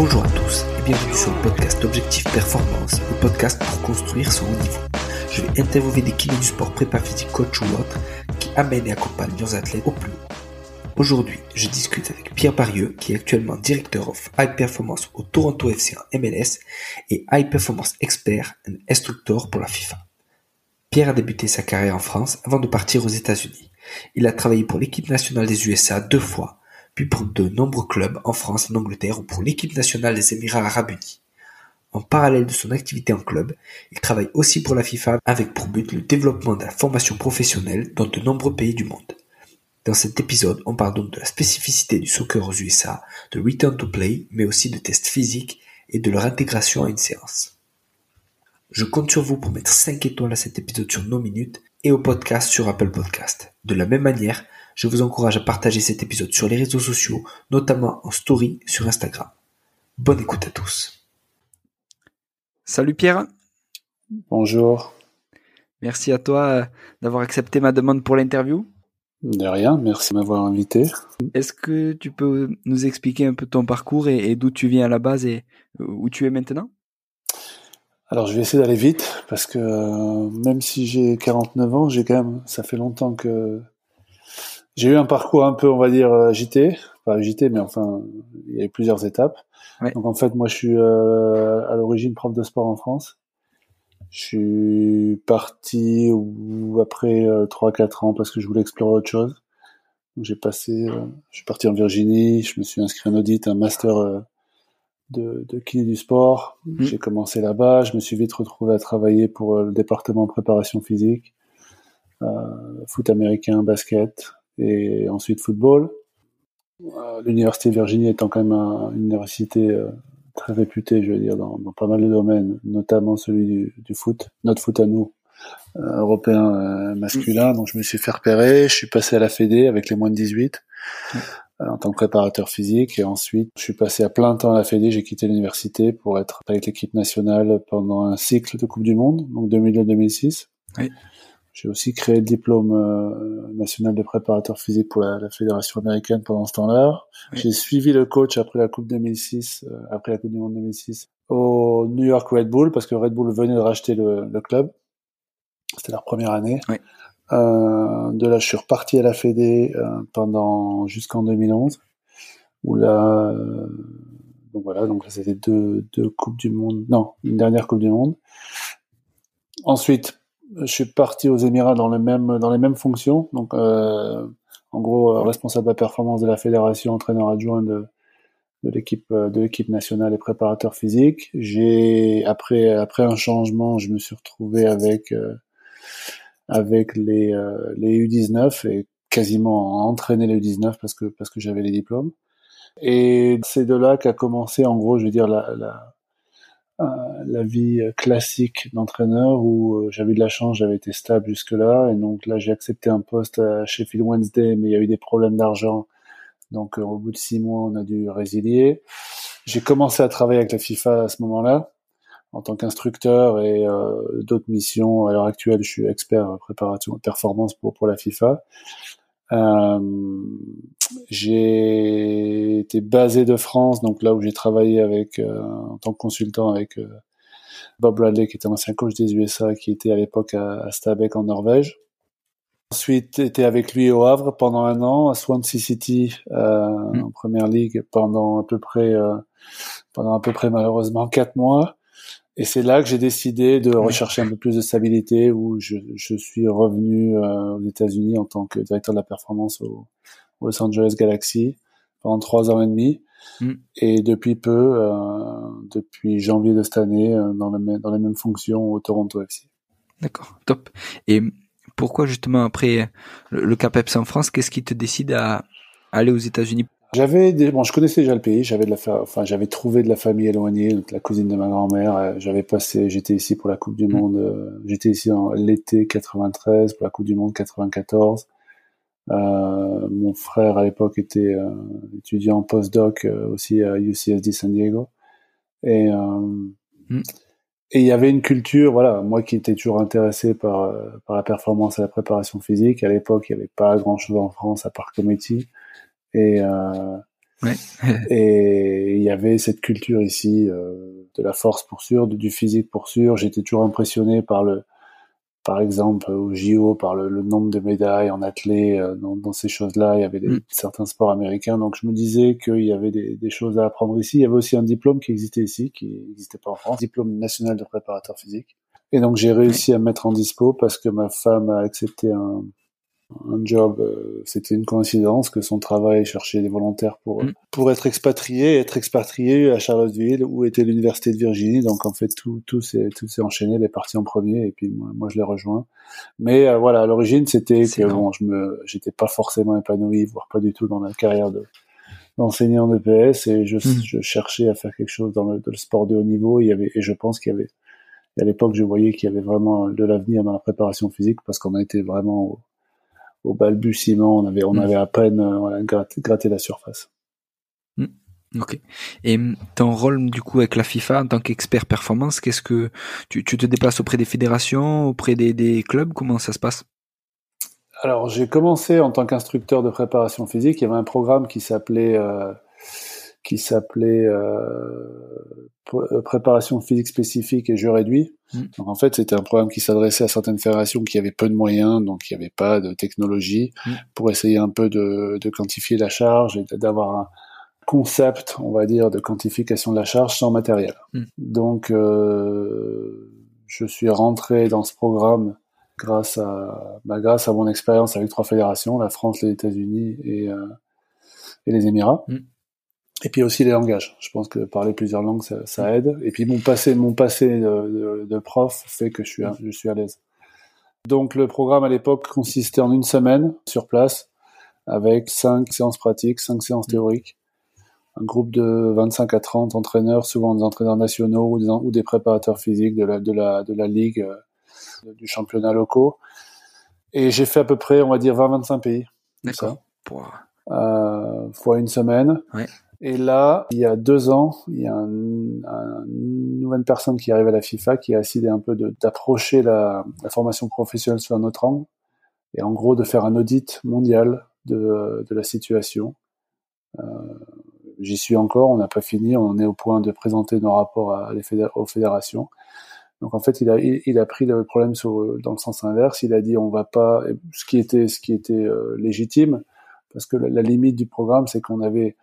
Bonjour à tous et bienvenue sur le podcast Objectif Performance, le podcast pour construire son haut niveau. Je vais interviewer des kinés du sport prépa physique coach ou autres qui amènent et accompagnent leurs athlètes au plus haut. Aujourd'hui, je discute avec Pierre Parieux, qui est actuellement directeur of High Performance au Toronto FC en MLS et High Performance Expert and Instructor pour la FIFA. Pierre a débuté sa carrière en France avant de partir aux États-Unis. Il a travaillé pour l'équipe nationale des USA deux fois, pour de nombreux clubs en France en Angleterre ou pour l'équipe nationale des Émirats arabes unis. En parallèle de son activité en club, il travaille aussi pour la FIFA avec pour but le développement de la formation professionnelle dans de nombreux pays du monde. Dans cet épisode, on parle donc de la spécificité du soccer aux USA, de return to play, mais aussi de tests physiques et de leur intégration à une séance. Je compte sur vous pour mettre 5 étoiles à cet épisode sur nos minutes et au podcast sur Apple Podcast. De la même manière, je vous encourage à partager cet épisode sur les réseaux sociaux, notamment en story sur Instagram. Bonne écoute à tous. Salut Pierre. Bonjour. Merci à toi euh, d'avoir accepté ma demande pour l'interview. De rien, merci de m'avoir invité. Est-ce que tu peux nous expliquer un peu ton parcours et, d'où tu viens à la base et où tu es maintenant? Alors je vais essayer d'aller vite parce que euh, même si j'ai 49 ans, j'ai quand même, ça fait longtemps que j'ai eu un parcours un peu, on va dire, agité. Pas agité, mais enfin, il y a eu plusieurs étapes. Donc en fait, moi je suis euh, à l'origine prof de sport en France. Je suis parti après euh, trois 3-4 ans parce que je voulais explorer autre chose. J'ai passé, euh, je suis parti en Virginie, je me suis inscrit en audit, un master euh, de, de kiné du sport. Mmh. J'ai commencé là-bas, je me suis vite retrouvé à travailler pour le département préparation physique, foot américain, basket et ensuite football. L'université de Virginie étant quand même une université très réputé, je veux dire, dans, dans, pas mal de domaines, notamment celui du, du foot, notre foot à nous, euh, européen euh, masculin. Donc je me suis fait repérer, je suis passé à la Fédé avec les moins de 18 euh, en tant que préparateur physique et ensuite je suis passé à plein temps à la Fédé, j'ai quitté l'université pour être avec l'équipe nationale pendant un cycle de Coupe du Monde, donc 2002-2006. Oui. J'ai aussi créé le diplôme euh, national de préparateur physique pour la, fédération américaine pendant ce temps-là. J'ai suivi le coach après la Coupe 2006, euh, après la Coupe du Monde 2006, au New York Red Bull parce que Red Bull venait de racheter le, club. C'était leur première année. Euh, de là, je suis reparti à la Fédé pendant jusqu'en 2011, où là, donc voilà, donc là c'était deux, deux coupes du monde, non, une dernière Coupe du Monde. Ensuite, je suis parti aux Émirats dans les mêmes dans les mêmes fonctions. Donc, euh, en gros, euh, responsable de la performance de la fédération, entraîneur adjoint de, de l'équipe euh, de l'équipe nationale et préparateur physique. J'ai après après un changement, je me suis retrouvé avec avec les les U19 et quasiment entraîner les U19 parce que parce que j'avais les diplômes. Et c'est de là qu'a commencé en gros, je veux dire la, la euh, la vie classique d'entraîneur où euh, j'avais de la chance, j'avais été stable jusque-là. Et donc là, j'ai accepté un poste à Sheffield Wednesday, mais il y a eu des problèmes d'argent. Donc euh, au bout de six mois, on a dû résilier. J'ai commencé à travailler avec la FIFA à ce moment-là en tant qu'instructeur et d'autres missions. À l'heure actuelle, je suis expert préparation et performance pour, pour la FIFA. Euh, j'ai été basé de France, donc là où j'ai travaillé avec euh, en tant que consultant avec euh, Bob Bradley, qui était un ancien coach des USA, qui était à l'époque à, à Stabæk en Norvège. Ensuite, été avec lui au Havre pendant un an, à Swansea City euh, mm. en première ligue pendant à peu près euh, pendant à peu près malheureusement quatre mois. Et c'est là que j'ai décidé de rechercher un peu plus de stabilité, où je, je suis revenu euh, aux États-Unis en tant que directeur de la performance au, Los Angeles Galaxy pendant trois ans et demi. Mm. Et depuis peu, euh, depuis janvier de cette année, euh, dans les mêmes fonctions au Toronto FC. D'accord, top. Et pourquoi justement après le, le CAPEPS en France, qu'est-ce qui te décide à aller aux États-Unis j'avais des... bon, je connaissais déjà le pays. J'avais de la, enfin, j'avais trouvé de la famille éloignée, donc la cousine de ma grand-mère. Euh, j'avais passé, j'étais ici pour la Coupe du mm. Monde. Euh, j'étais ici en l'été 93 pour la Coupe du Monde 94. Euh, mon frère à l'époque était euh, étudiant postdoc aussi à UCSD San Diego. Et mm. et il y avait une culture, voilà, moi qui étais toujours intéressé par par la performance et la préparation physique. À l'époque, il n'y avait pas grand chose en France à part Comedy. Et, euh, Ouais. et il y avait cette culture ici euh, de la force pour sûr, du physique pour sûr. J'étais toujours impressionné par le, par exemple au JO, par le, nombre de médailles en athlée euh, dans, ces choses-là. Il y avait des, mm. certains sports américains, donc je me disais qu'il y avait des, des, choses à apprendre ici. Il y avait aussi un diplôme qui existait ici, qui n'existait pas en France, diplôme national de préparateur physique. Et donc j'ai réussi à me mettre en dispo parce que ma femme a accepté un, un job, euh, c'était une coïncidence que son travail cherchait des volontaires pour mm. pour être expatrié, être expatrié à Charlottesville où était l'université de Virginie. Donc en fait tout tout s'est tout s'est enchaîné, les parties en premier et puis moi, moi je l'ai rejoint. Mais euh, voilà, à l'origine c'était que bon, je me j'étais pas forcément épanoui, voire pas du tout dans ma carrière de d'enseignant de PS et je, mm. je cherchais à faire quelque chose dans le, dans le sport de haut niveau. Il y avait et je pense qu'il y avait à l'époque, je voyais qu'il y avait vraiment de l'avenir dans la préparation physique parce qu'on a été vraiment au balbutiement. On avait, on mm. avait à peine euh, voilà, gratté, la surface. Mm. Ok. Et mm, ton rôle du coup avec la FIFA en tant qu'expert performance, qu'est-ce que tu, tu, te déplaces auprès des fédérations, auprès des, des clubs? Comment ça se passe? Alors j'ai commencé en tant qu'instructeur de préparation physique. Il y avait un programme qui s'appelait euh, qui s'appelait euh, euh, préparation physique spécifique et jeu réduit. Mm. Donc en fait, c'était un programme qui s'adressait à certaines fédérations qui avaient peu de moyens, donc il n'y avait pas de technologie, mm. pour essayer un peu de, de quantifier la charge et d'avoir un concept, on va dire, de quantification de la charge sans matériel. Mm. Donc euh, je suis rentré dans ce programme grâce à bah, grâce à mon expérience avec trois fédérations, la France, les États-Unis et, euh, et les Émirats. Et puis aussi les langages. Je pense que parler plusieurs langues, ça, ça aide. Et puis mon passé, mon passé de, de, prof fait que je suis, je suis à l'aise. Donc le programme à l'époque consistait en une semaine sur place, avec cinq séances pratiques, cinq séances théoriques, un groupe de 25 à 30 entraîneurs, souvent des entraîneurs nationaux ou des, ou des préparateurs physiques de la, de la, de la ligue, euh, du championnat locaux. Et j'ai fait à peu près, on va dire, 20-25 pays. D'accord. Euh, fois une semaine. Ouais. Et là, il y a deux ans, il y a une nouvelle personne qui arrive à la FIFA qui a décidé un peu d'approcher la, la, formation professionnelle sur un autre angle et en gros de faire un audit mondial de, de la situation. Euh, J'y suis encore, on n'a pas fini, on est au point de présenter nos rapports à aux fédérations. Donc en fait, il a, il, a pris le problème sur, dans le sens inverse. Il a dit on va pas, ce qui était, ce qui était euh, légitime, parce que la limite du programme, c'est qu'on avait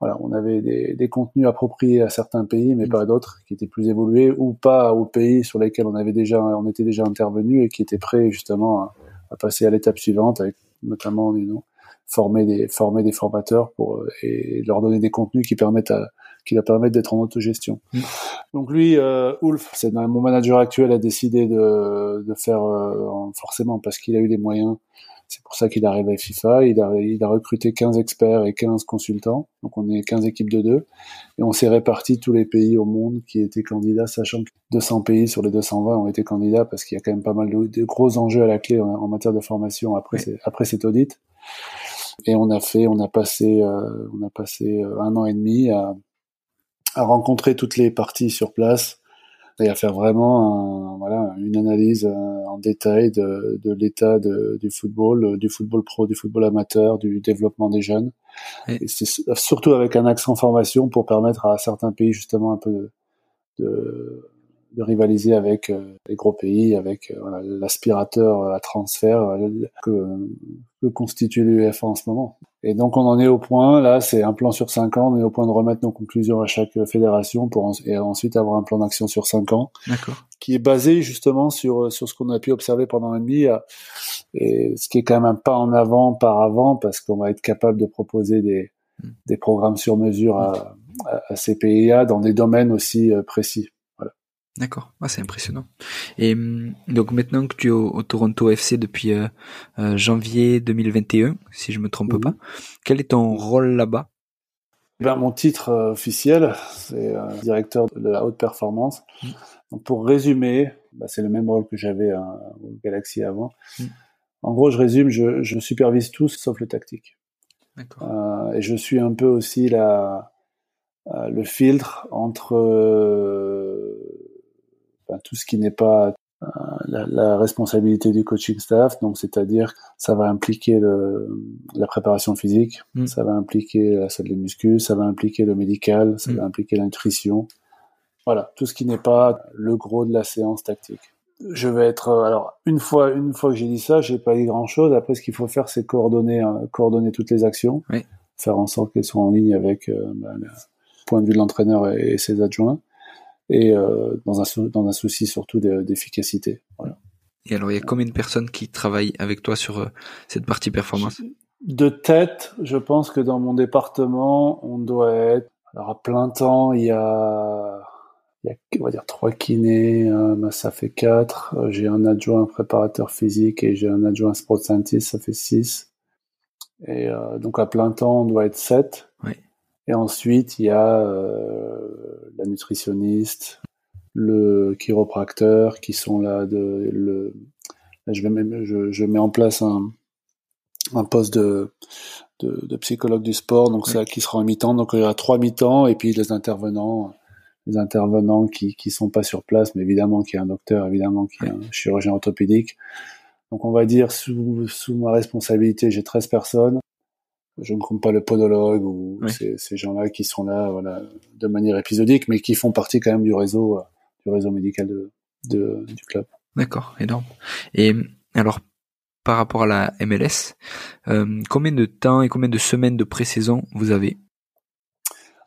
voilà, on avait des, des, contenus appropriés à certains pays, mais pas à d'autres, qui étaient plus évolués, ou pas aux pays sur lesquels on avait déjà, on était déjà intervenu et qui étaient prêts justement à, à passer à l'étape suivante, avec notamment, disons, former des, former des formateurs pour euh, et leur donner des contenus qui permettent à, qui leur permettent d'être en autogestion. Mm. Donc lui, euh, Ulf, c'est mon manager actuel, a décidé de, de faire euh, forcément parce qu'il a eu les moyens c'est pour ça qu'il arrive à FIFA. Il a, il a recruté 15 experts et 15 consultants. Donc on est 15 équipes de deux. Et on s'est réparti tous les pays au monde qui étaient candidats, sachant que 200 pays sur les 220 ont été candidats parce qu'il y a quand même pas mal de, gros enjeux à la clé en, matière de formation après, après cet audit. Et on a fait, on a passé, euh, on a passé euh, un an et demi à, à rencontrer toutes les parties sur place, et à faire vraiment voilà, une analyse euh, en détail de, de l'état du football, euh, du football pro, du football amateur, du développement des jeunes. Et, c'est surtout avec un accent formation pour permettre à certains pays justement un peu de, de, rivaliser avec euh, les gros pays, avec l'aspirateur à transfert que, que constitue l'UEFA en ce moment. Et donc on en est au point, là c'est un plan sur cinq ans, on est au point de remettre nos conclusions à chaque fédération pour et ensuite avoir un plan d'action sur cinq ans, qui est basé justement sur sur ce qu'on a pu observer pendant un demi, et ce qui est quand même un pas en avant par avant parce qu'on va être capable de proposer des hmm. des programmes sur mesure à, à, ces PIA dans des domaines aussi euh, précis. D'accord, ah, c'est impressionnant. Et hum, donc maintenant que tu es au, Toronto FC depuis euh, euh, janvier 2021, si je me trompe pas, quel est ton rôle là-bas? Ben, Mon titre euh, officiel, c'est directeur de la haute performance. Mmh. Donc, pour résumer, bah, c'est le même rôle que j'avais au Galaxy avant. Mmh. En gros, je résume, je, je, supervise tout sauf le tactique. et je suis un peu aussi la, le filtre entre tout ce qui n'est pas euh, la, la, responsabilité du coaching staff, donc c'est-à-dire ça va impliquer le, la préparation physique, mm. ça va impliquer la salle de muscu, ça va impliquer le médical, ça mm. va impliquer la nutrition. Voilà, tout ce qui n'est pas le gros de la séance tactique. Je vais être euh, alors une fois une fois que j'ai dit ça, j'ai pas dit grand chose. Après, ce qu'il faut faire, c'est coordonner euh, coordonner toutes les actions, oui. faire en sorte qu'elles soient en ligne avec euh, bah, le point de vue de l'entraîneur et, et ses adjoints et euh, dans, un, dans un souci surtout d'efficacité. Voilà. Et alors, il y a combien de personnes qui travaillent avec toi sur euh, cette partie performance? De tête, je pense que dans mon département, on doit être. Alors, à plein temps, il y a, il y a on va dire, trois kinés, ça fait quatre. Euh, j'ai un adjoint préparateur physique et j'ai un adjoint sport scientist, ça fait six. Et euh, donc, à plein temps, on doit être sept. Oui. Et ensuite, il y a euh, la nutritionniste, le chiropracteur qui sont là. De, le, je, vais même, je, je, mets en place un, un poste de, de, de psychologue du sport, donc oui. ça qui sera en mi-temps. Donc il y aura trois mi-temps et puis les intervenants, les intervenants qui qui sont pas sur place, mais évidemment qui est un docteur, évidemment qui est un chirurgien orthopédique. Donc on va dire sous, sous ma responsabilité, j'ai 13 personnes je ne compte pas le podologue ou Oui. ces, ces gens-là qui sont là voilà, de manière épisodique, mais qui font partie quand même du réseau, euh, du réseau médical de, de- du club. D'accord, énorme. Et alors, par rapport à la MLS, euh, combien de temps et combien de semaines de pré-saison vous avez?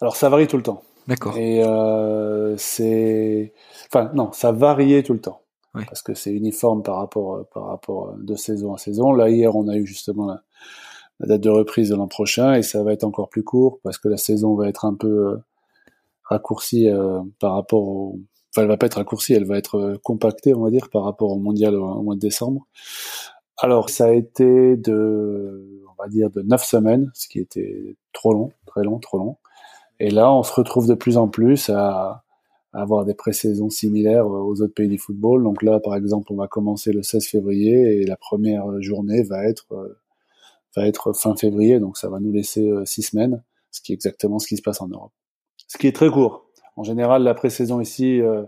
Alors ça varie tout le temps. D'accord. Et euh, c'est, enfin non, ça variait tout le temps Oui. parce que c'est uniforme par rapport par rapport de saison à saison. Là hier, on a eu justement la, la date de reprise de l'an prochain et ça va être encore plus court parce que la saison va être un peu euh, raccourcie euh, par rapport au, enfin elle va pas être raccourcie, elle va être euh, compactée, on va dire, par rapport au mondial au, mois de décembre. Alors ça a été de, on va dire de neuf semaines, ce qui était trop long, très long, trop long. Et là, on se retrouve de plus en plus à, à avoir des pré-saisons similaires aux autres pays du football. Donc là, par exemple, on va commencer le 16 février et la première journée va être va être fin février. Donc ça va nous laisser euh, six semaines, ce qui est exactement ce qui se passe en Europe. Ce qui est très court. En général, la pré-saison ici, euh,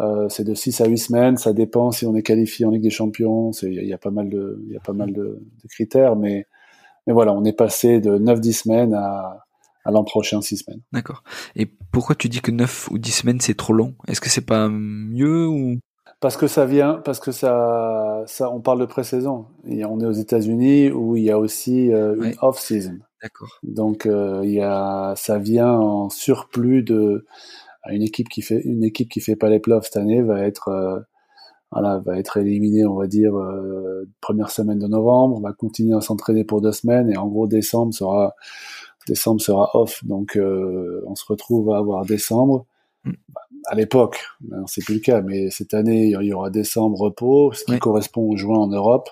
euh, c'est de 6 à 8 semaines. Ça dépend si on est qualifié en Ligue des Champions. Il y, a- il y a pas mal de, y a pas mal de, de critères, mais, mais voilà, on est passé de 9-10 semaines à, à l'an prochain 6 semaines. D'accord. Et pourquoi tu dis que 9 ou 10 semaines c'est trop long? Est-ce que c'est pas mieux ou? Parce que ça vient, parce que ça, ça, on parle de pré-saison. Et on est aux États-Unis où il y a aussi euh, une Ouais. off-season. D'accord. Donc euh, il y a, ça vient en surplus de une équipe qui fait une équipe qui fait pas les playoffs cette année va être euh, voilà va être éliminée on va dire première semaine de novembre. On va continuer à s'entraîner pour deux semaines et en gros décembre sera décembre sera off. Donc on se retrouve à avoir décembre. À l'époque, maintenant, c'est plus le cas, mais cette année il y aura décembre repos, ce qui correspond au juin en Europe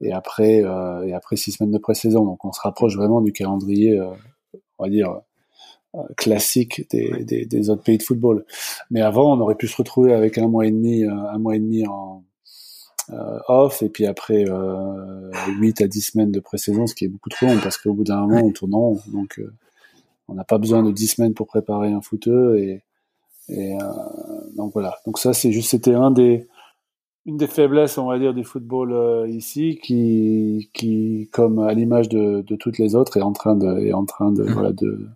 et après euh, et après six semaines de pré-saison. Donc on se rapproche vraiment du calendrier, euh, on va dire euh, classique des, des, des autres pays de football. Mais avant, on aurait pu se retrouver avec un mois et demi, euh, un mois et demi en euh, off et puis après euh, 8 à 10 semaines de pré-saison, ce qui est beaucoup trop long parce qu'au bout d'un moment, on tourne en rond. Donc euh, on n'a pas besoin de 10 semaines pour préparer un footeux et, et euh, donc voilà. Donc ça, c'est juste, c'était un des une des faiblesses, on va dire, du football euh, ici, qui, qui, comme à l'image de, de toutes les autres, est en train de, est en train de, voilà, de,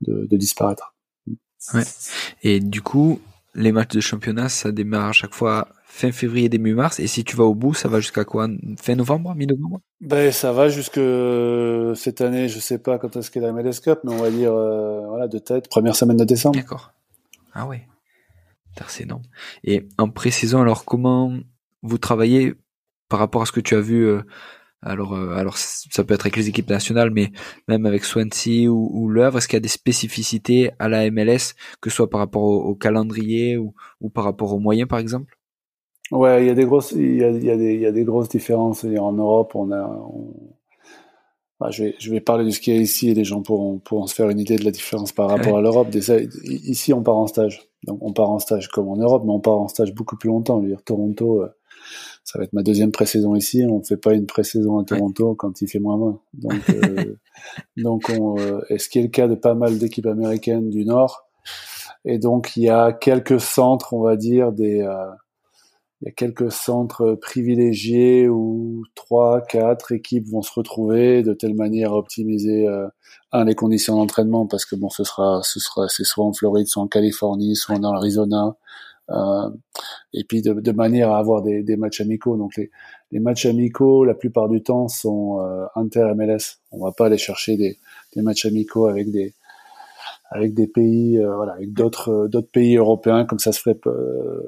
de, de disparaître. Et du coup, les matchs de championnat, ça démarre à chaque fois fin février, début mars. Et si tu vas au bout, ça va jusqu'à quoi? Fin novembre, mi-novembre? Ben, ça va jusque cette année, je sais pas quand est-ce qu'est la MLS Cup, mais on va dire, euh, voilà, de tête, première semaine de décembre. D'accord. Ah ouais. C'est énorme. Et en pré-saison, alors comment vous travaillez par rapport à ce que tu as vu euh, alors, euh, alors ça peut être avec les équipes nationales, mais même avec Swansea ou, ou Le est-ce qu'il y a des spécificités à la MLS, que ce soit par rapport au, calendrier ou, par rapport aux moyens, par exemple? Ouais, il y a des grosses, différences. En Europe, on a, Enfin, je vais, je vais parler de ce qu'il y a ici et les gens pourront, pourront se faire une idée de la différence par rapport Ouais. à l'Europe. Ici, on part en stage. Donc, on part en stage comme en Europe, mais on part en stage beaucoup plus longtemps. Je veux dire, Toronto, euh, ça va être ma deuxième pré-saison ici. On fait pas une pré-saison à Toronto quand il fait moins 20. Donc, euh, donc on, euh, et ce qui est le cas de pas mal d'équipes américaines du Nord. Et donc, il y a quelques centres, on va dire, des, euh, il y a quelques centres privilégiés où trois, quatre équipes vont se retrouver de telle manière à optimiser euh, un les conditions d'entraînement parce que bon ce sera ce sera c'est soit en Floride, soit en Californie, soit dans l'Arizona. Euh, et puis de, de, manière à avoir des, des matchs amicaux. Donc les, les, matchs amicaux, la plupart du temps, sont euh, inter-MLS. On va pas aller chercher des, des matchs amicaux avec des avec des pays, euh, voilà, avec d'autres d'autres pays européens comme ça se ferait euh,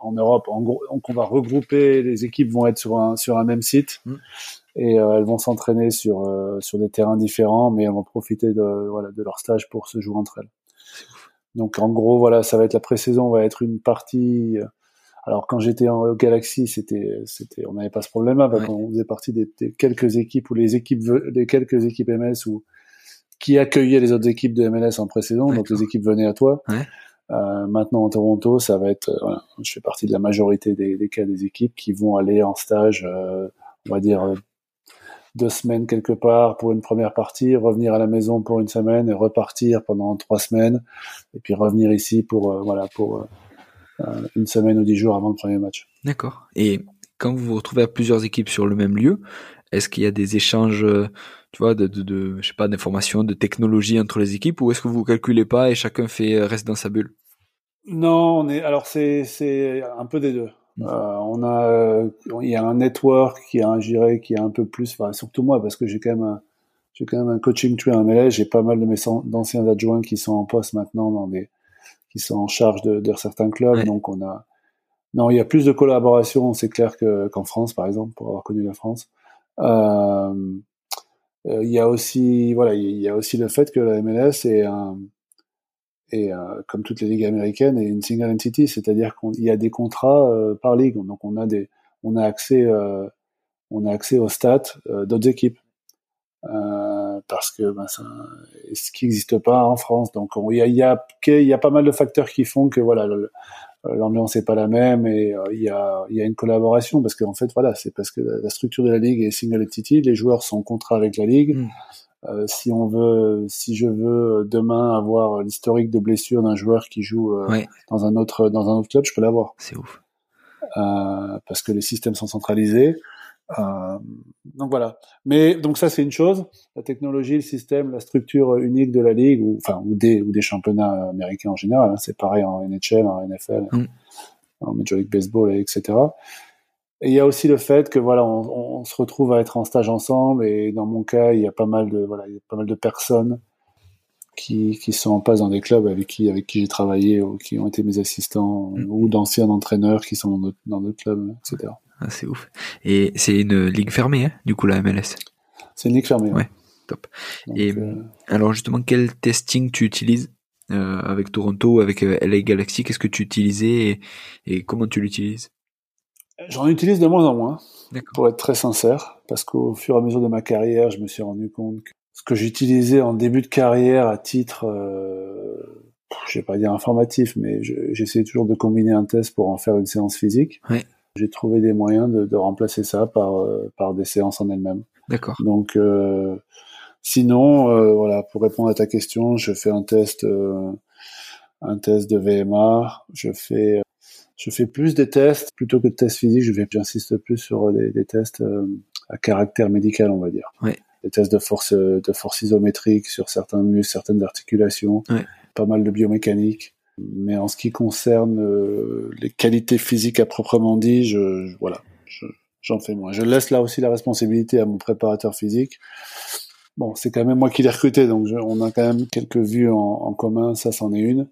en Europe. En gros, donc on va regrouper, les équipes vont être sur un, sur un même site mm. et euh, elles vont s'entraîner sur, euh, sur des terrains différents, mais elles vont profiter de, voilà, de leur stage pour se jouer entre elles. Donc en gros, voilà, ça va être la pré-saison, va être une partie. Euh, alors quand j'étais en Galaxy, c'était, c'était, on n'avait pas ce problème-là parce qu'on faisait partie des, quelques équipes ou les équipes, les quelques équipes MS ou qui accueillaient les autres équipes de MLS en pré-saison, donc les équipes venaient à toi. Ouais. Euh, maintenant en Toronto, ça va être, euh, je fais partie de la majorité des, des, cas des équipes qui vont aller en stage, euh, on va dire deux semaines quelque part pour une première partie, revenir à la maison pour une semaine et repartir pendant trois semaines, et puis revenir ici pour voilà pour une semaine ou dix jours avant le premier match. D'accord. Et quand vous vous retrouvez à plusieurs équipes sur le même lieu, est-ce qu'il y a des échanges tu vois, de, de, je sais pas, d'informations, de technologie entre les équipes, ou est-ce que vous calculez pas et chacun fait euh, reste dans sa bulle? Non, on est, alors c'est c'est un peu des deux. Mmh. Euh, on a, euh, il y a un network qui a un géré qui est un peu plus, enfin surtout moi parce que j'ai quand même un, j'ai quand même un coaching tree en MLS, j'ai pas mal de mes d'anciens adjoints qui sont en poste maintenant dans des, qui sont en charge de, de certains clubs, donc on a, non, il y a plus de collaboration, c'est clair que qu'en France par exemple, pour avoir connu la France. Euh, euh, il y a aussi voilà il y a aussi le fait que la MLS est un et euh, comme toutes les ligues américaines est une single entity, c'est-à-dire qu'il y a des contrats euh, par ligue, donc on a des on a accès on a accès aux stats d'autres équipes. Parce que ben, ça, ce qui n'existe pas en France. Donc il y a, y, a, y a pas mal de facteurs qui font que voilà euh, l'ambiance est pas la même et euh, il y, a, y a une collaboration. Parce qu'en fait voilà c'est parce que la, structure de la ligue est single entity. Les joueurs sont en contrat avec la ligue. Mm. Euh, si on veut si je veux demain avoir l'historique de blessure d'un joueur qui joue dans un autre dans un autre club je peux l'avoir c'est ouf parce que les systèmes sont centralisés euh, donc voilà. Mais donc ça c'est une chose. La technologie, le système, la structure unique de la ligue, ou enfin ou des ou des championnats américains en général. Hein, c'est pareil en NHL, en NFL, mm. en Major League Baseball, etc. Et il y a aussi le fait que voilà, on, on, se retrouve à être en stage ensemble. Et dans mon cas, il y a pas mal de voilà, il y a pas mal de personnes qui, qui sont en passe dans des clubs avec qui avec qui j'ai travaillé ou qui ont été mes assistants mm. ou d'anciens entraîneurs qui sont dans d'autres clubs, etc. Ah, c'est ouf. Et c'est une ligue fermée, hein, du coup, la MLS. C'est une ligue fermée. Ouais, top. et euh, alors, justement, quel testing tu utilises euh, avec Toronto, avec euh, LA Galaxy? Qu'est-ce que tu utilisais et, comment tu l'utilises? J'en utilise de moins en moins, pour être très sincère, parce qu'au fur et à mesure de ma carrière, je me suis rendu compte que ce que j'utilisais en début de carrière à titre, euh, je vais pas dire informatif, mais j'essayais toujours de combiner un test pour en faire une séance physique. Ouais j'ai trouvé des moyens de, de remplacer ça par, euh, par des séances en elles-mêmes. D'accord. Donc, euh, sinon, euh, voilà, pour répondre à ta question, je fais un test, un test de VMA. Je fais, je fais plus des tests plutôt que de tests physiques. Je vais, j'insiste plus sur des, des tests à caractère médical, on va dire. Ouais. Des tests de force, de force isométrique sur certains muscles, certaines articulations. Ouais. Pas mal de biomécanique. Mais en ce qui concerne euh, les qualités physiques à proprement dit, je, voilà, j'en fais moins. Je laisse là aussi la responsabilité à mon préparateur physique. Bon, c'est quand même moi qui l'ai recruté, donc on a quand même quelques vues en, en commun, ça c'en est une.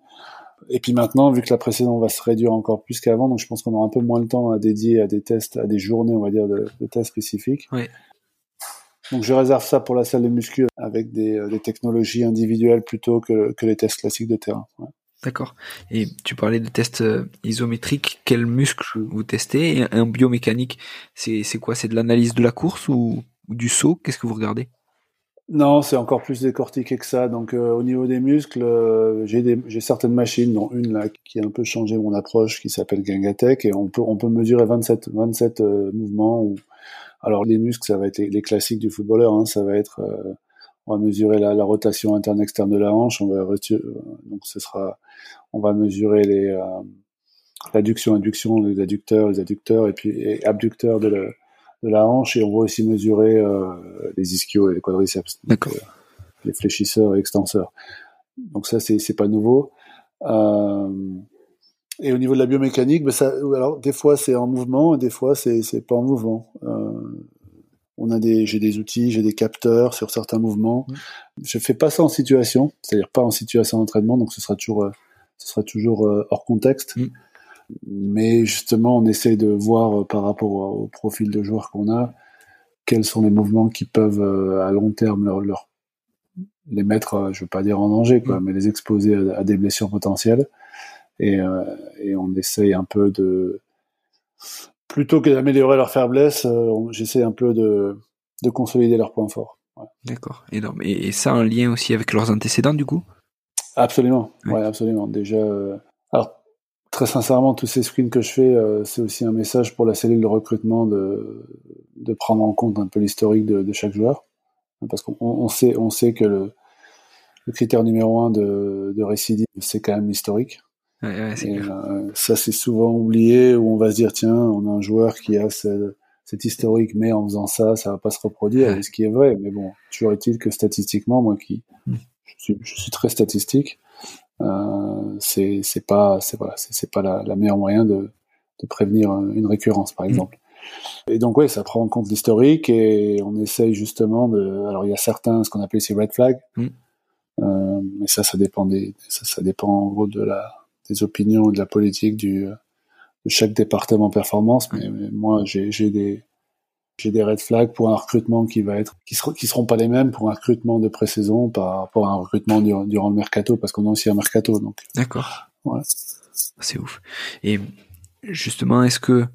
Et puis maintenant, vu que la précédente va se réduire encore plus qu'avant, donc je pense qu'on aura un peu moins de temps à dédier à des tests, à des journées, on va dire, de, de tests spécifiques. Oui. Donc je réserve ça pour la salle de muscu avec des, euh, des technologies individuelles plutôt que, que les tests classiques de terrain. Ouais. D'accord. Et tu parlais de tests euh, isométriques. Quel muscle vous testez? Et un biomécanique, c'est quoi? C'est de l'analyse de la course ou, du saut? Qu'est-ce que vous regardez? Non, c'est encore plus décortiqué que ça. Donc euh, au niveau des muscles, euh, j'ai certaines machines, dont une là qui a un peu changé mon approche, qui s'appelle Gangatech, et on peut on peut mesurer 27 27 mouvements. Alors les muscles, ça va être les, classiques du footballeur. Hein, ça va être on va mesurer la, la rotation interne externe de la hanche. On va donc ce sera, on va mesurer les, euh, l'adduction, adduction, les adducteurs, les adducteurs, et puis et abducteurs de, le, de la hanche, et on va aussi mesurer euh, les ischios et les quadriceps, donc, euh, les fléchisseurs et extenseurs. Donc ça, c'est pas nouveau. Euh, et au niveau de la biomécanique, ben ça, alors des fois c'est en mouvement, et des fois c'est pas en mouvement. Euh, on a des, j'ai des outils, j'ai des capteurs sur certains mouvements. Je fais pas ça en situation, c'est-à-dire pas en situation d'entraînement, donc ce sera toujours, euh, ce sera toujours hors contexte. Mm. Mais justement, on essaye de voir euh, par rapport au, profil de joueurs qu'on a, quels sont les mouvements qui peuvent euh, à long terme leur, leur les mettre, euh, je veux pas dire en danger, quoi, mais les exposer à, à des blessures potentielles. Et, euh, et on essaye un peu de, plutôt que d'améliorer leur faiblesse, euh, j'essaie un peu de, de consolider leurs points forts. D'accord. Énorme. Et, et ça en lien aussi avec leurs antécédents, du coup? Absolument, ouais, absolument. Déjà, euh, alors très sincèrement, tous ces screens que je fais, euh, c'est aussi un message pour la cellule de recrutement de, de prendre en compte un peu l'historique de, de chaque joueur, parce qu'on on sait, on sait que le, le critère numéro un de, de récidive, c'est quand même l'historique. Ouais, ouais, euh, ça, c'est souvent oublié, où on va se dire, tiens, on a un joueur qui a ce- cet historique, mais en faisant ça, ça va pas se reproduire, Ouais. ce qui est vrai. Mais bon, toujours est-il que statistiquement, moi qui je, suis, je suis très statistique, euh, c'est c'est pas c'est voilà, c'est pas la, la meilleure moyen de, de prévenir euh, une récurrence, par Mm. exemple. Et donc ouais, ça prend en compte l'historique et on essaye justement de. Alors il y a certains, ce qu'on appelle ces red flags, Mm. euh, mais ça, ça dépend des, ça, ça dépend en gros de la des opinions et de la politique du, de chaque département performance. Mais, mais moi, j'ai j'ai des, j'ai des red flags pour un recrutement qui va être, qui seront, qui seront pas les mêmes pour un recrutement de pré-saison par rapport à un recrutement durant, durant le mercato, parce qu'on a aussi un mercato. Donc, D'accord. C'est ouf. Et justement, est-ce que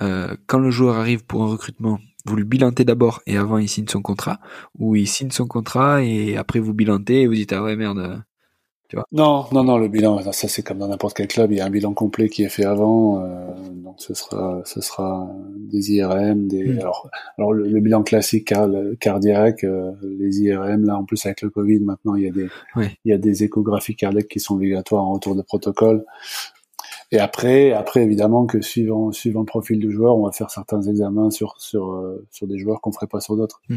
euh, quand le joueur arrive pour un recrutement, vous le bilantez d'abord et avant il signe son contrat, ou il signe son contrat et après vous bilantez et vous dites ah ouais merde. Non, non, non, le bilan, ça c'est comme dans n'importe quel club, il y a un bilan complet qui est fait avant, euh, donc ce sera, ce sera des IRM, des, Mm. alors, alors le, le bilan classique car- cardiaque, euh, les IRM, là en plus avec le Covid, maintenant il y a des, il y a des échographies cardiaques qui sont obligatoires en retour de protocole. Et après, après évidemment que suivant, suivant le profil du joueur, on va faire certains examens sur sur euh, sur des joueurs qu'on ferait pas sur d'autres. Mm.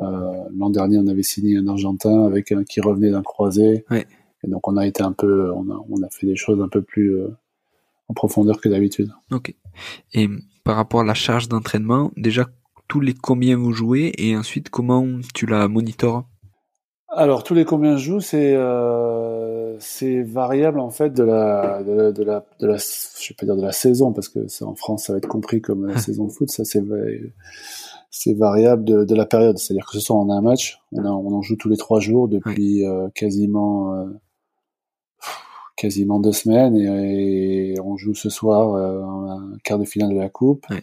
Euh, L'an dernier, on avait signé un Argentin avec un qui revenait d'un croisé. Et donc on a été un peu, on a, on a fait des choses un peu plus euh, en profondeur que d'habitude. Ok. Et par rapport à la charge d'entraînement, déjà tous les combien vous jouez et ensuite comment tu la monitores? Alors tous les combien je joue, c'est euh, c'est variable en fait de la de la, de la de la je vais pas dire de la saison parce que ça en France ça va être compris comme la saison de foot, ça c'est va- c'est variable de, de la période, c'est-à-dire que ce soit on a un match, on a, on en joue tous les trois jours depuis euh, quasiment quasiment deux semaines et, et on joue ce soir euh, un quart de finale de la coupe Ouais.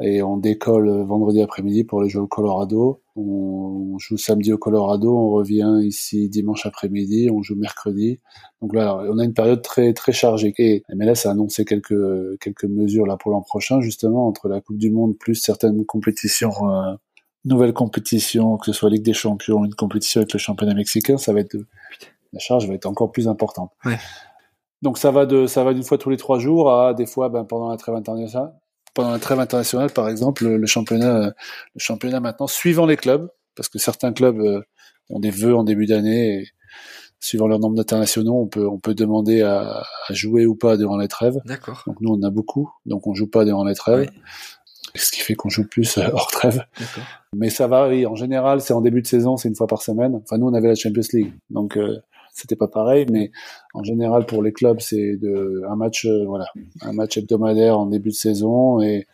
et on décolle vendredi après-midi pour aller jouer au Colorado. On, on joue samedi au Colorado, on revient ici dimanche après-midi, on joue mercredi. Donc là, on a une période très très chargée. Et MLS a annoncé quelques quelques mesures là pour l'an prochain, justement entre la Coupe du Monde plus certaines compétitions, euh, nouvelles compétitions, que ce soit Ligue des Champions, une compétition avec le championnat mexicain, ça va être la charge va être encore plus importante. Ouais. Donc ça va de ça va d'une fois tous les trois jours à des fois ben, pendant la trêve internationale. Pendant la trêve internationale, par exemple, le, le championnat, euh, le championnat maintenant, suivant les clubs, parce que certains clubs euh, ont des vœux en début d'année, et suivant leur nombre d'internationaux, on peut on peut demander à, à jouer ou pas durant les trêves. D'accord. Donc nous, on a beaucoup, donc on joue pas durant les trêves, ce qui fait qu'on joue plus euh, hors trêve. D'accord. Mais ça varie. En général, c'est en début de saison, c'est une fois par semaine. Enfin, nous, on avait la Champions League, donc euh, c'était pas pareil. Mais en général, pour les clubs, c'est de un match, euh, voilà, un match hebdomadaire en début de saison et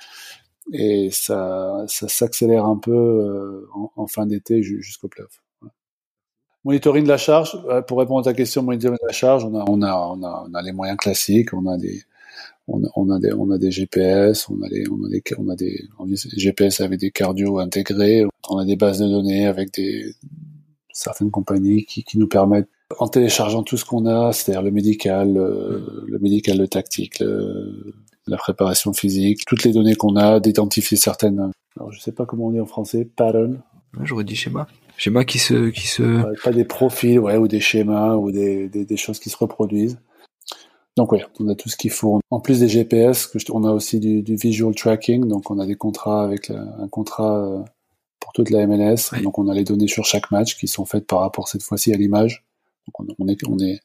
et ça ça s'accélère un peu euh, en, fin d'été ju- jusqu'au playoff. Monitoring de la charge. euh, Pour répondre à ta question, monitoring de la charge, on a on a on a on a les moyens classiques. On a des on a, a des on a des GPS, on a des on a des on a des on dit GPS avec des cardio intégrés, on a des bases de données avec des certaines compagnies qui, qui nous permettent en téléchargeant tout ce qu'on a, c'est-à-dire le médical, le, le médical, le tactique, le- la préparation physique, toutes les données qu'on a, d'identifier certaines. Alors je sais pas comment on dit en français, pattern, J'aurais dit schéma. Schéma qui se qui se pas des profils, ouais, ou des schémas, ou des, des, des choses qui se reproduisent. Donc oui, on a tout ce qu'il faut. En plus des GPS, on a aussi du, visual tracking. Donc on a des contrats avec un contrat euh, pour toute la MLS. Donc on a les données sur chaque match qui sont faites par rapport cette fois-ci à l'image. Donc on, est on est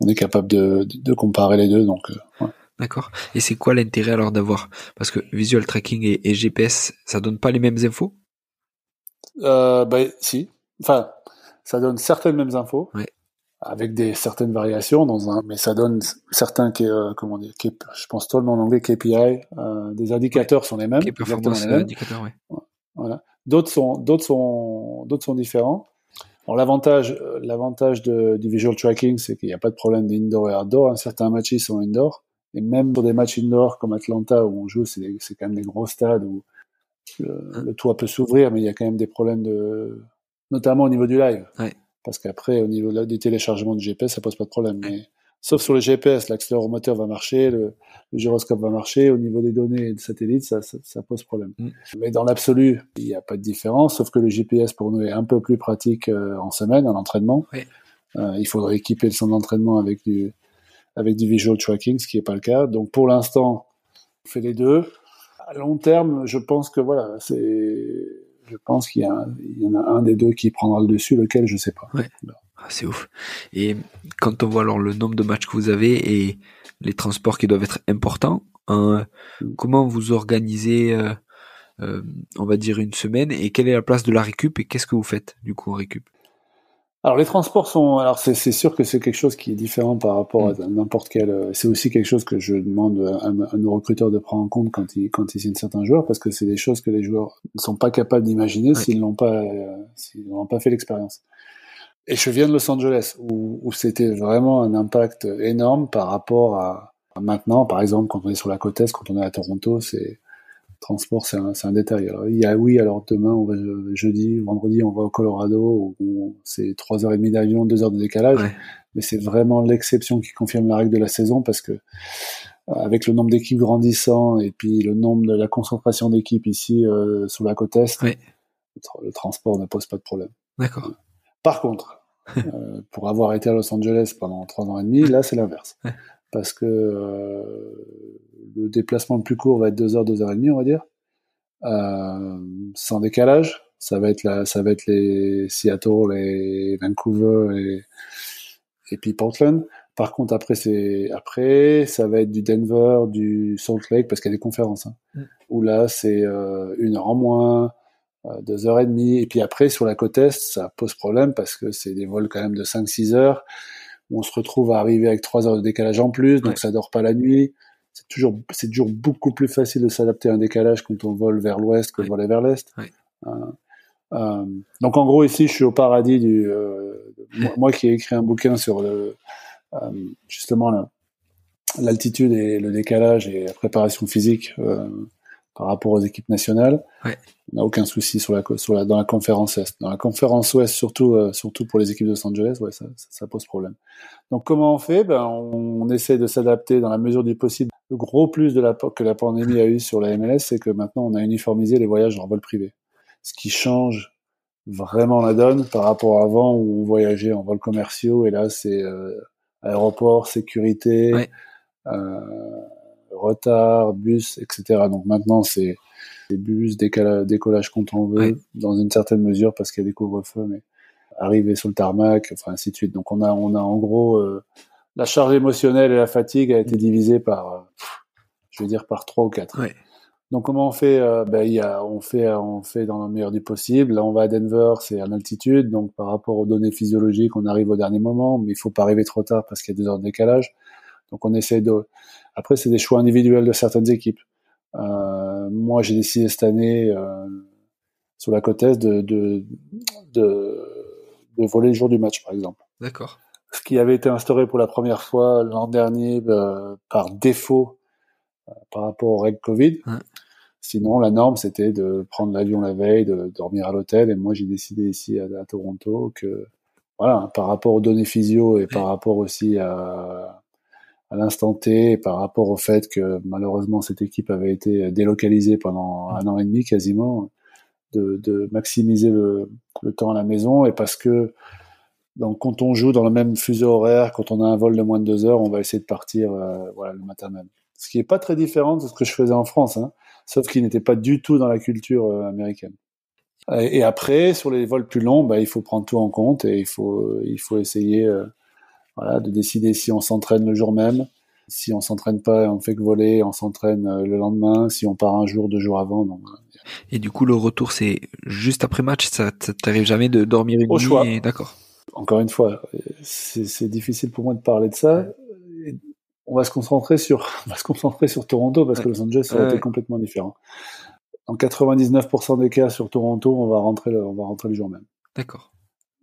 on est capable de, comparer les deux. Donc euh, D'accord. Et c'est quoi l'intérêt alors d'avoir parce que visual tracking et, GPS, ça donne pas les mêmes infos? Euh, Ben si. Enfin, ça donne certaines mêmes infos. Avec des certaines variations dans un, mais ça donne certains qui, euh, comment dire, qui, je pense tout le monde en anglais KPI, euh, des indicateurs sont les mêmes. performance indicateurs, ouais. Voilà. D'autres sont, d'autres sont, d'autres sont différents. L'avantage, euh, l'avantage du visual tracking, c'est qu'il n'y a pas de problème d'indoor et outdoor. Hein. Certains matchs sont indoor. Et même pour des matchs indoor comme Atlanta où on joue, c'est, quand même des gros stades où le, hein. le toit peut s'ouvrir, mais il y a quand même des problèmes de, notamment au niveau du live. Ouais. Parce qu'après, au niveau du téléchargement du GPS, ça pose pas de problème. Mais, sauf sur le GPS, l'accéléromoteur va marcher, le, gyroscope va marcher. Au niveau des données de satellites, ça, ça, ça pose problème. Mm. Mais dans l'absolu, il n'y a pas de différence, sauf que le GPS pour nous est un peu plus pratique euh, en semaine, en entraînement. Euh, il faudrait équiper le centre d'entraînement avec du, avec du visual tracking, ce qui n'est pas le cas. Donc pour l'instant, on fait les deux. À long terme, je pense que voilà, c'est je pense qu'il y, y, en a un des deux qui prendra le dessus, lequel je sais pas. Ouais. Ah, c'est ouf. Et quand on voit alors le nombre de matchs que vous avez et les transports qui doivent être importants, hein, mm. comment vous organisez, euh, euh, on va dire une semaine, et quelle est la place de la récup et qu'est-ce que vous faites du coup en récup? Alors les transports sont, alors c'est sûr que c'est quelque chose qui est différent par rapport à mm. n'importe quel. Euh, c'est aussi quelque chose que je demande à, nos recruteurs de prendre en compte quand ils quand ils signent certains joueurs parce que c'est des choses que les joueurs ne sont pas capables d'imaginer s'ils n'ont pas euh, s'ils n'ont pas fait l'expérience. Et je viens de Los Angeles où, où c'était vraiment un impact énorme par rapport à, à maintenant. Par exemple, quand on est sur la côte est, quand on est à Toronto, c'est transport, c'est un, un, détail. Alors, il y a, oui, alors demain, on va, jeudi, vendredi, on va au Colorado, où c'est trois heures et demie d'avion, deux heures de décalage. Mais c'est vraiment l'exception qui confirme la règle de la saison parce que, euh, avec le nombre d'équipes grandissant et puis le nombre de la concentration d'équipes ici, euh, sur la côte Est, le, transport ne pose pas de problème. D'accord. Par contre, euh, pour avoir été à Los Angeles pendant trois ans et demi, là, c'est l'inverse. Parce que, euh, le déplacement le plus court va être 2 heures, 2 heures et demie, on va dire, euh, sans décalage. Ça va être la, ça va être les Seattle, les Vancouver et, et puis Portland. Par contre, après, c'est après, ça va être du Denver, du Salt Lake, parce qu'il y a des conférences. Hein, mm. Où là, c'est euh, une heure en moins, deux heures et demie. Et puis après, sur la côte est, ça pose problème parce que c'est des vols quand même de 5-6 heures. Où on se retrouve à arriver avec trois heures de décalage en plus, donc ça dort pas la nuit c'est toujours, c'est toujours beaucoup plus facile de s'adapter à un décalage quand on vole vers l'ouest que de voler vers l'est. Euh, euh, donc en gros ici, je suis au paradis du. Euh, moi, qui ai écrit un bouquin sur le, justement l'altitude et le décalage et la préparation physique par rapport aux équipes nationales. Ouais. On n'a aucun souci sur la, sur la, dans la conférence Est. Dans la conférence Ouest, surtout, euh, surtout pour les équipes de Los Angeles, ouais, ça, ça, pose problème. Donc comment on fait? Ben, on, on essaie de s'adapter dans la mesure du possible. Le gros plus de la, que la pandémie a eu sur la MLS, c'est que maintenant on a uniformisé les voyages en vol privé. Ce qui change vraiment la donne par rapport à avant où on voyageait en vol commerciaux et là c'est euh, aéroport, sécurité, ouais. euh, retard, bus, etc. Donc maintenant, c'est des bus, décollage quand on veut, dans une certaine mesure parce qu'il y a des couvre-feux, mais arriver sur le tarmac, enfin ainsi de suite. Donc on a, on a en gros euh, la charge émotionnelle et la fatigue a été divisée par, euh, je vais dire par trois ou quatre. Donc comment on fait euh, ben, y a, on fait on fait dans le meilleur du possible. Là on va à Denver, c'est en altitude, donc par rapport aux données physiologiques, on arrive au dernier moment, mais il faut pas arriver trop tard parce qu'il y a deux heures de décalage. Donc on essaie de. Après, c'est des choix individuels de certaines équipes. Euh, moi, j'ai décidé cette année euh, sur la côte est de, de, de, de, voler le jour du match, par exemple. D'accord. Ce qui avait été instauré pour la première fois l'an dernier euh, par défaut euh, par rapport aux règles Covid. Sinon, la norme, c'était de prendre l'avion la veille, de dormir à l'hôtel. Et moi, j'ai décidé ici à, Toronto que, voilà, par rapport aux données physio et par rapport aussi à, à l'instant T par rapport au fait que malheureusement cette équipe avait été délocalisée pendant un an et demi quasiment, de, de maximiser le, le, temps à la maison et parce que Donc quand on joue dans le même fuseau horaire, quand on a un vol de moins de deux heures, on va essayer de partir euh, voilà, le matin même. Ce qui est pas très différent de ce que je faisais en France, hein, sauf qu'il n'était pas du tout dans la culture euh, américaine. Et, après, sur les vols plus longs, bah, il faut prendre tout en compte et il faut, il faut essayer euh, voilà, de décider si on s'entraîne le jour même, si on s'entraîne pas, on fait que voler, on s'entraîne le lendemain, si on part un jour, deux jours avant. Donc, et du coup, le retour, c'est juste après match, ça t'arrive jamais de dormir une nuit D'accord encore une fois, c'est difficile pour moi de parler de ça. On va se concentrer sur, on va se concentrer sur Toronto parce que Los Angeles ça a été complètement différent. En 99% des cas sur Toronto, on va rentrer le, on va rentrer le jour même. D'accord.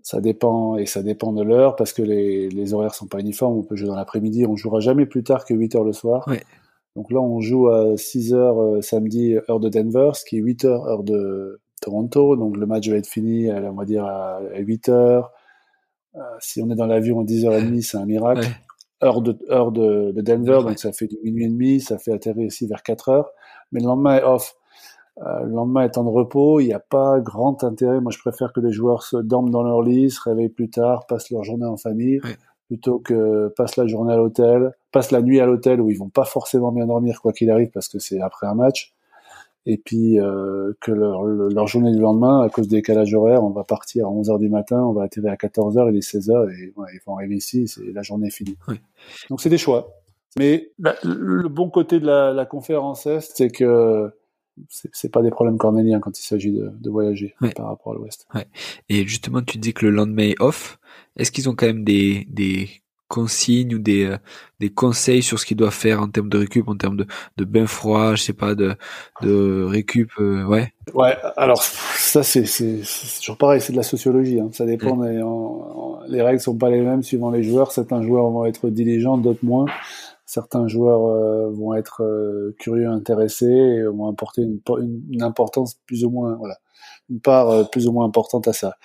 Ça dépend et ça dépend de l'heure parce que les, les horaires sont pas uniformes. On peut jouer dans l'après-midi. On jouera jamais plus tard que 8 heures le soir. Donc là, on joue à 6 heures euh, samedi, heure de Denver, ce qui est 8 heures, heure de Toronto. Donc le match va être fini, on va dire, à 8 heures. Euh, si on est dans l'avion à 10h30, c'est un miracle. Heure de, heure de, de Denver, donc ça fait du minuit et demi, ça fait atterrir ici vers 4 heures. Mais le lendemain est off. Euh, le lendemain étant de repos, il n'y a pas grand intérêt. Moi, je préfère que les joueurs se dorment dans leur lit, se réveillent plus tard, passent leur journée en famille, plutôt que passent la journée à l'hôtel, passent la nuit à l'hôtel où ils vont pas forcément bien dormir quoi qu'il arrive parce que c'est après un match et puis euh, que leur, leur, journée du lendemain, à cause des décalage horaire, on va partir à 11h du matin, on va atterrir à 14h, il est 16h, et ouais, ils vont arriver ici, c'est la journée est finie. Oui. Donc c'est des choix. Mais le bon côté de la, la conférence Est, c'est que c'est pas des problèmes cornéliens quand il s'agit de, de, voyager par rapport à l'Ouest. Ouais. Et justement, tu dis que le lendemain est off. Est-ce qu'ils ont quand même des, des consignes ou des, euh, des conseils sur ce qu'ils doivent faire en termes de récup, en termes de, de bain froid, je sais pas, de, de récup, euh, ouais? Ouais, alors ça c'est toujours pareil, c'est de la sociologie. Hein. Ça dépend. les règles sont pas les mêmes suivant les joueurs. Certains joueurs vont être diligents, d'autres moins. Certains joueurs euh, vont être curieux, intéressés, et vont apporter une, une, importance plus ou moins, voilà, une part plus ou moins importante à ça.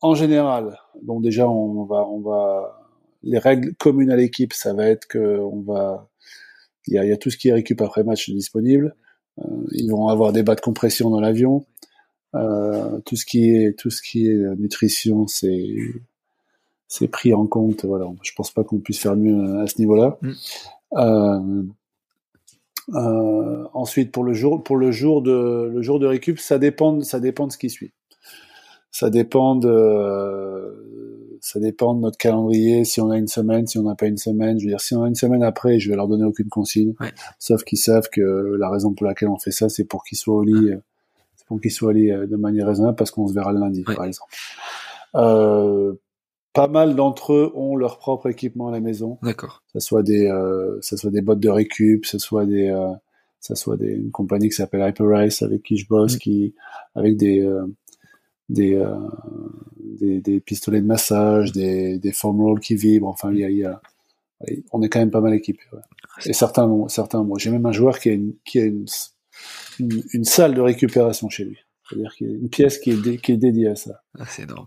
En général, donc déjà on va on va les règles communes à l'équipe, ça va être que on va, il y a, y a, tout ce qui est récup après match disponible. Euh, ils vont avoir des bas de compression dans l'avion. Euh, tout ce qui est tout ce qui est nutrition, c'est c'est pris en compte. Voilà, je pense pas qu'on puisse faire mieux à ce niveau-là. Mm. Euh, euh, ensuite, pour le jour, pour le jour de le jour de récup, ça dépend, ça dépend de ce qui suit. Ça dépend de ça dépend de notre calendrier, si on a une semaine, si on n'a pas une semaine. Je veux dire, si on a une semaine après, je vais leur donner aucune consigne. Sauf qu'ils savent que la raison pour laquelle on fait ça, c'est pour qu'ils soient au lit, c'est pour qu'ils soient au lit euh, de manière raisonnable parce qu'on se verra le lundi, par exemple. Euh, pas mal d'entre eux ont leur propre équipement à la maison. D'accord. Ça soit des, euh, ça soit des bottes de récup, ça soit des, euh, ça soit des, une compagnie qui s'appelle Hyperice avec qui je bosse, qui, avec des, euh, des, des, des, pistolets de massage, des, des foam rolls qui vibrent. Enfin, il y a, y a, on est quand même pas mal équipé. Ouais. Et certains, certains, moi, j'ai même un joueur qui a une, qui a une, une, salle de récupération chez lui. C'est-à-dire qu'il y a une pièce qui est, qui est dédiée à ça. Ah, c'est énorme.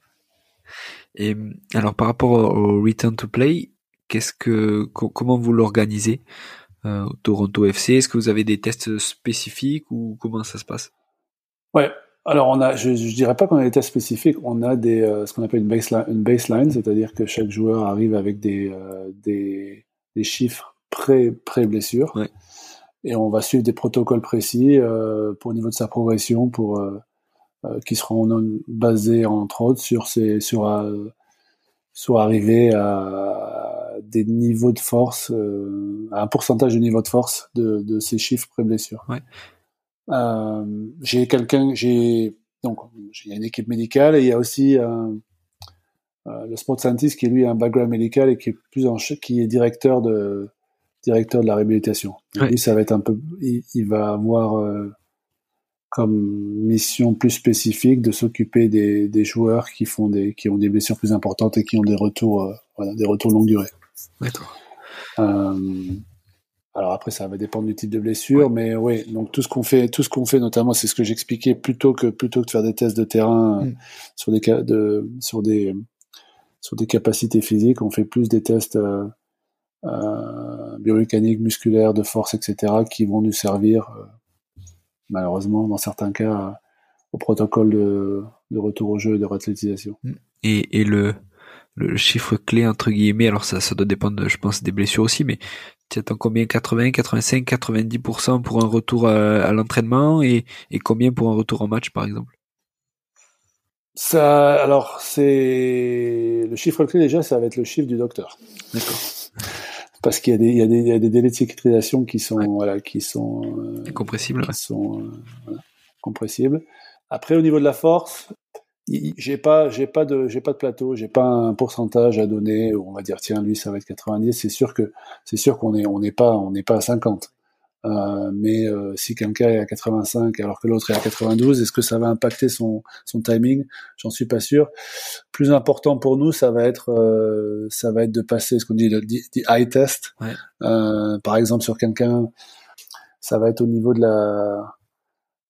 Et alors, par rapport au return to play, qu'est-ce que, comment vous l'organisez euh, au Toronto FC Est-ce que vous avez des tests spécifiques ou comment ça se passe? Ouais, alors, on a, je, je dirais pas qu'on a des tests spécifiques, on a des, euh, ce qu'on appelle une baseline, une baseline c'est-à-dire que chaque joueur arrive avec des, euh, des, des, chiffres pré, pré-blessure. Ouais. Et on va suivre des protocoles précis euh, pour le niveau de sa progression, pour qui seront basés entre autres sur ces, sur, sur arriver à des niveaux de force, à un pourcentage de niveau de force de, de ces chiffres pré-blessure. Ouais. Euh, j'ai quelqu'un, j'ai donc il y a une équipe médicale et il y a aussi euh, euh, le sport scientist qui lui a un background médical et qui est plus en qui est directeur de directeur de la réhabilitation. Lui, ça va être un peu, il, il va avoir euh, comme mission plus spécifique de s'occuper des, des, joueurs qui font des qui ont des blessures plus importantes et qui ont des retours euh, voilà, des retours longue durée. D'accord. Euh, alors après, ça va dépendre du type de blessure, mais oui. Donc tout ce qu'on fait, tout ce qu'on fait, notamment, c'est ce que j'expliquais plutôt que plutôt que de faire des tests de terrain mm. sur des de sur des sur des capacités physiques, on fait plus des tests euh, euh, biomécaniques, musculaires, de force, etc., qui vont nous servir, euh, malheureusement, dans certains cas, au protocole de, de retour au jeu et de réathlétisation. Et, et le le chiffre clé entre guillemets. Alors ça, ça doit dépendre, je pense, des blessures aussi, mais tu attends combien 80, 85, 90% pour un retour à, l'entraînement et, et combien pour un retour en match, par exemple? Ça, alors c'est le chiffre clé déjà, ça va être le chiffre du docteur. D'accord. Parce qu'il y a des, y y a délais de cicatrisation qui sont, voilà, qui sont euh, compressibles. Qui sont euh, voilà, compressibles. Après, au niveau de la force, j'ai pas j'ai pas de j'ai pas de plateau j'ai pas un pourcentage à donner où on va dire tiens lui ça va être 90 c'est sûr que c'est sûr qu'on est on n'est pas on n'est pas à 50 euh, mais euh, si quelqu'un est à 85 alors que l'autre est à 92 est-ce que ça va impacter son son timing? J'en suis pas sûr plus important pour nous ça va être euh, ça va être de passer ce qu'on dit le high test ouais. Euh, par exemple sur quelqu'un ça va être au niveau de la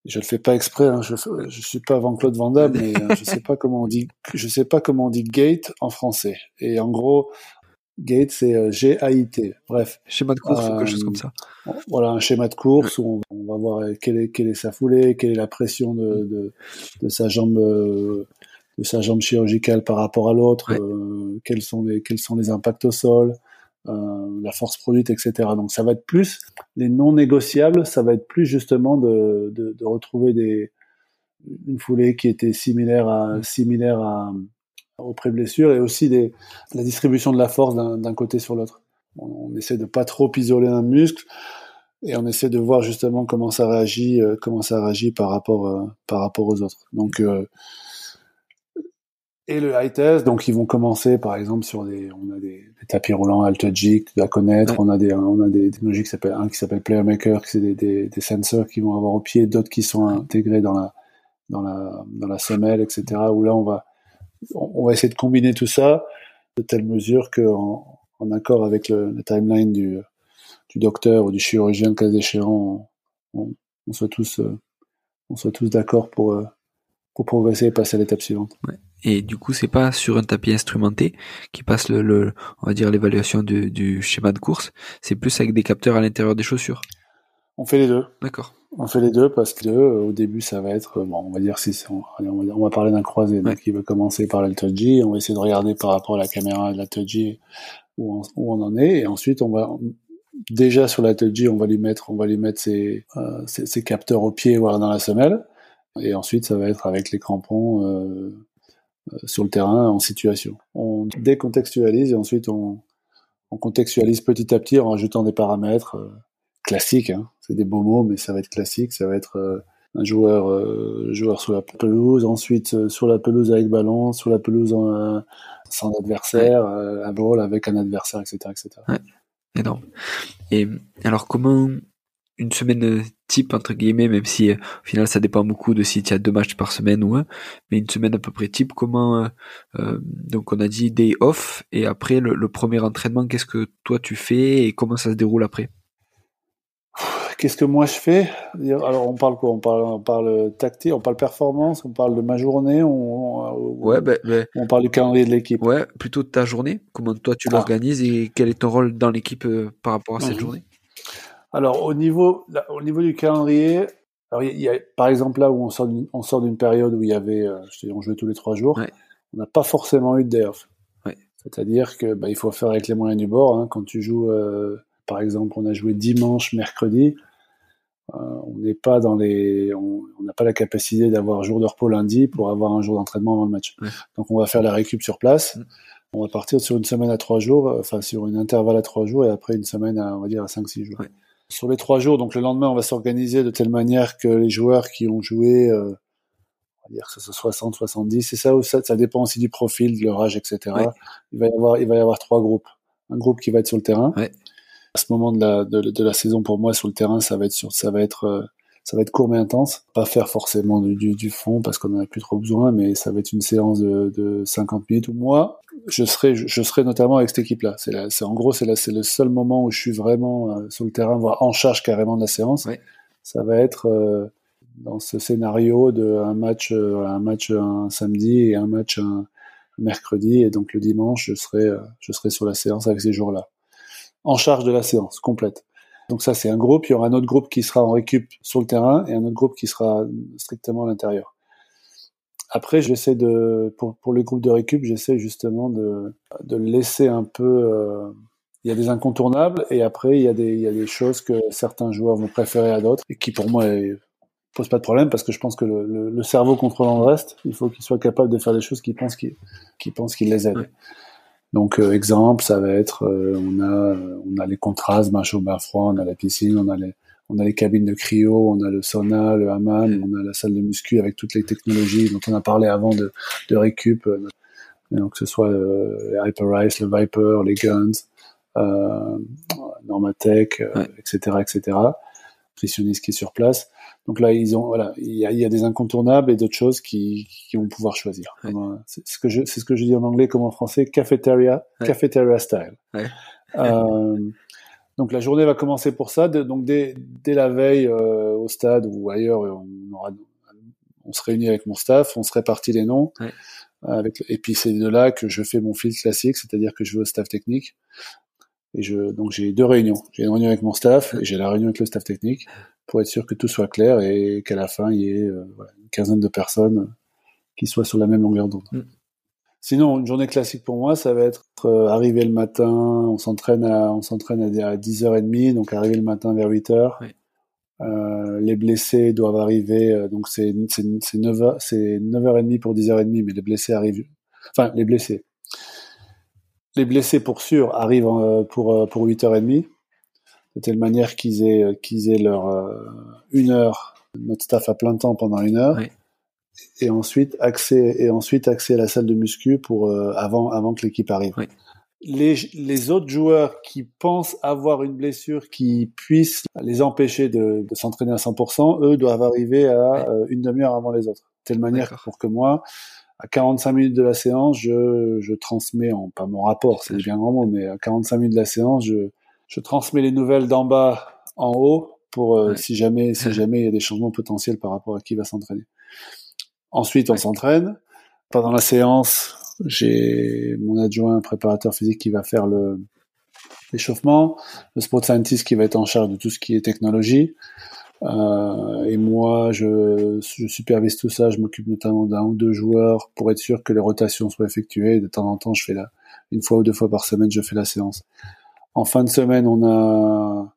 je le fais pas exprès, hein, je je suis pas avant Claude Van Damme, mais euh, je sais pas comment on dit, je sais pas comment on dit gate en français. Et en gros, gate c'est euh, G A I T. Bref. Schéma de course ou quelque chose comme ça. Euh, voilà un schéma de course où on, va voir quelle est quelle est sa foulée, quelle est la pression de de, de sa jambe de sa jambe chirurgicale par rapport à l'autre, quels sont les quels sont les impacts au sol. Euh, la force produite, etc. Donc ça va être plus les non négociables, ça va être plus justement de, de, de retrouver des une foulée qui était similaire à similaire à aux pré-blessures et aussi des, la distribution de la force d'un côté sur l'autre. On, on, essaie de pas trop isoler un muscle et on essaie de voir justement comment ça réagit, euh, comment ça réagit par rapport euh, par rapport aux autres. Donc euh, et le high test. Donc ils vont commencer par exemple sur des, on a des, des tapis roulants AltGIC à connaître. Ouais. On a des, on a des technologies qui s'appellent un qui s'appelle PlayerMaker, qui c'est des, des, des, sensors qui vont avoir au pied, d'autres qui sont intégrés dans la, dans la, dans la semelle, etc. Où là on va, on va essayer de combiner tout ça de telle mesure que en, en accord avec le, le, timeline du, du docteur ou du chirurgien, le cas échéant, on, on, soit tous, on soit tous d'accord pour pour progresser et passer à l'étape suivante. Ouais. Et du coup, c'est pas sur un tapis instrumenté qui passe le, le on va dire l'évaluation du, du, schéma de course. C'est plus avec des capteurs à l'intérieur des chaussures. On fait les deux. D'accord. On fait les deux parce que euh, au début, ça va être bon. On va dire si on, on, va, on va parler d'un croisé. Donc, il va commencer par l'Altoji. On va essayer de regarder par rapport à la caméra de l'Altoji où, où on en est. Et ensuite, on va déjà sur l'Altoji, on va lui mettre, on va lui mettre ses, euh, ses, ses capteurs au pied, voire dans la semelle. Et ensuite, ça va être avec les crampons euh, sur le terrain en situation. On décontextualise et ensuite on, on, contextualise petit à petit en rajoutant des paramètres euh, classiques. Hein. C'est des beaux mots, mais ça va être classique. Ça va être euh, un joueur, euh, joueur sur la pelouse, ensuite euh, sur la pelouse avec ballon, sur la pelouse en, sans adversaire, un ball avec un adversaire, etc., etc. Ouais. Énorme. Et alors comment une semaine type entre guillemets, même si euh, au final ça dépend beaucoup de si tu as deux matchs par semaine ou un, mais une semaine à peu près type. Comment euh, euh, donc on a dit day off et après le, le premier entraînement, qu'est-ce que toi tu fais et comment ça se déroule après? Qu'est-ce que moi je fais? Alors on parle quoi? On parle, on parle tactique, on parle performance, on parle de ma journée, on, on ouais, ben, ben, on parle du calendrier de l'équipe. Ouais, plutôt de ta journée. Comment toi tu ah. l'organises et quel est ton rôle dans l'équipe euh, par rapport à cette mmh. journée? Alors au niveau, là, au niveau du calendrier, alors il y, a, par exemple là où on sort d'une, on sort d'une période où il y avait, euh, je te dis, on jouait tous les trois jours, ouais. on n'a pas forcément eu de day off. Ouais. C'est-à-dire que bah, il faut faire avec les moyens du bord. Hein. Quand tu joues, euh, par exemple, on a joué dimanche, mercredi, euh, on n'est pas dans les, on n'a pas la capacité d'avoir jour de repos lundi pour avoir un jour d'entraînement avant le match. Donc on va faire la récup sur place. Mm. On va partir sur une semaine à trois jours, enfin sur une intervalle à trois jours et après une semaine à, on va dire, à cinq, six jours. Sur les trois jours. Donc le lendemain, on va s'organiser de telle manière que les joueurs qui ont joué, euh, on va dire que ce soit 60, 70, c'est ça ou ça, ça dépend aussi du profil, de leur âge, etc. Il va y avoir, il va y avoir trois groupes. Un groupe qui va être sur le terrain. À ce moment de la, de, de, la saison, pour moi, sur le terrain, ça va être sur, ça va être, euh, ça va être court mais intense. Pas faire forcément du, du, du fond parce qu'on en a plus trop besoin, mais ça va être une séance de, de 50 minutes. Ou moi, je serai, je, je serai notamment avec cette équipe-là. C'est, c'est en gros, c'est, la, c'est le seul moment où je suis vraiment euh, sur le terrain, voire en charge carrément de la séance. Ouais. Ça va être euh, dans ce scénario de un match, euh, un match un samedi et un match un mercredi, et donc le dimanche, je serai, je serai sur la séance avec ces jours-là, en charge de la séance complète. Donc ça, c'est un groupe. Il y aura un autre groupe qui sera en récup sur le terrain et un autre groupe qui sera strictement à l'intérieur. Après, j'essaie de, pour, pour les groupes de récup, j'essaie justement de, de laisser un peu, euh, il y a des incontournables et après, il y a des, il y a des choses que certains joueurs vont préférer à d'autres et qui pour moi posent pas de problème parce que je pense que le, le, cerveau contrôlant le reste, il faut qu'il soit capable de faire des choses qu'il, qui pense qu'il les aident. Donc, euh, exemple, ça va être, euh, on a, on a les contrastes, bain chaud, bain froid, on a la piscine, on a les, on a les cabines de cryo, on a le sauna, le hammam, on a la salle de muscu avec toutes les technologies dont on a parlé avant de, de récup. Euh, donc que ce soit euh, les Hyperice, le Viper, les Guns, euh, Normatech, etc., etc. Nutritionniste qui est sur place. Donc là, ils ont voilà, il y a, il y a des incontournables et d'autres choses qui, qui vont pouvoir choisir. C'est ce que je, c'est ce que je dis en anglais comme en français, cafeteria, cafeteria style. Euh, donc la journée va commencer pour ça. donc dès, dès la veille euh, au stade ou ailleurs, on, aura, on se réunit avec mon staff, on se répartit les noms. Ouais. Avec, et puis c'est de là que je fais mon fil classique, c'est-à-dire que je vais au staff technique. Et je, donc j'ai deux réunions. J'ai une réunion avec mon staff et j'ai la réunion avec le staff technique pour être sûr que tout soit clair et qu'à la fin il y ait euh, voilà, une quinzaine de personnes qui soient sur la même longueur d'onde. Mm. Sinon, une journée classique pour moi, ça va être euh, arriver le matin, on s'entraîne à, on s'entraîne à, 10h30, donc arriver le matin vers 8h. Euh, les blessés doivent arriver, euh, donc c'est, c'est, 9h, c'est 9h30 pour 10h30, mais les blessés arrivent, enfin, les blessés. Les blessés pour sûr arrivent euh, pour, pour 8h30, de telle manière qu'ils aient, qu'ils aient leur une heure, notre staff à plein temps pendant une heure et ensuite accès et ensuite accès à la salle de muscu pour euh, avant avant que l'équipe arrive. Oui. Les, les autres joueurs qui pensent avoir une blessure qui puisse les empêcher de, de s'entraîner à 100%, eux doivent arriver à euh, une demi-heure avant les autres. De telle manière pour que moi, à 45 minutes de la séance, je, je transmets, en, pas mon rapport, c'est bien grand mot, mais à 45 minutes de la séance, je, je transmets les nouvelles d'en bas en haut pour euh, si jamais si jamais il y a des changements potentiels par rapport à qui va s'entraîner. Ensuite, on s'entraîne. Pendant la séance, j'ai mon adjoint préparateur physique qui va faire le l'échauffement, le sport scientist qui va être en charge de tout ce qui est technologie. Euh, et moi, je, je, supervise tout ça. Je m'occupe notamment d'un ou deux joueurs pour être sûr que les rotations soient effectuées. De temps en temps, je fais la, une fois ou deux fois par semaine, je fais la séance. En fin de semaine, on a,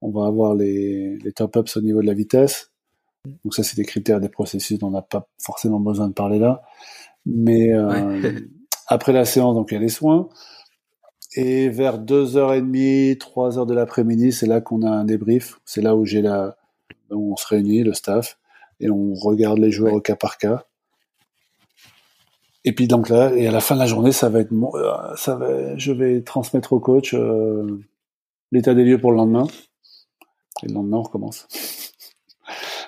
on va avoir les, les top-ups au niveau de la vitesse. Donc ça, c'est des critères, des processus dont on n'a pas forcément besoin de parler là. Mais euh, après la séance, donc il y a les soins. Et vers 2h30, 3h de l'après-midi, c'est là qu'on a un débrief. C'est là où j'ai la, où on se réunit, le staff, et on regarde les joueurs au cas par cas. Et puis donc là, et à la fin de la journée, ça va être, euh, ça va, je vais transmettre au coach euh, l'état des lieux pour le lendemain. Et le lendemain, on recommence.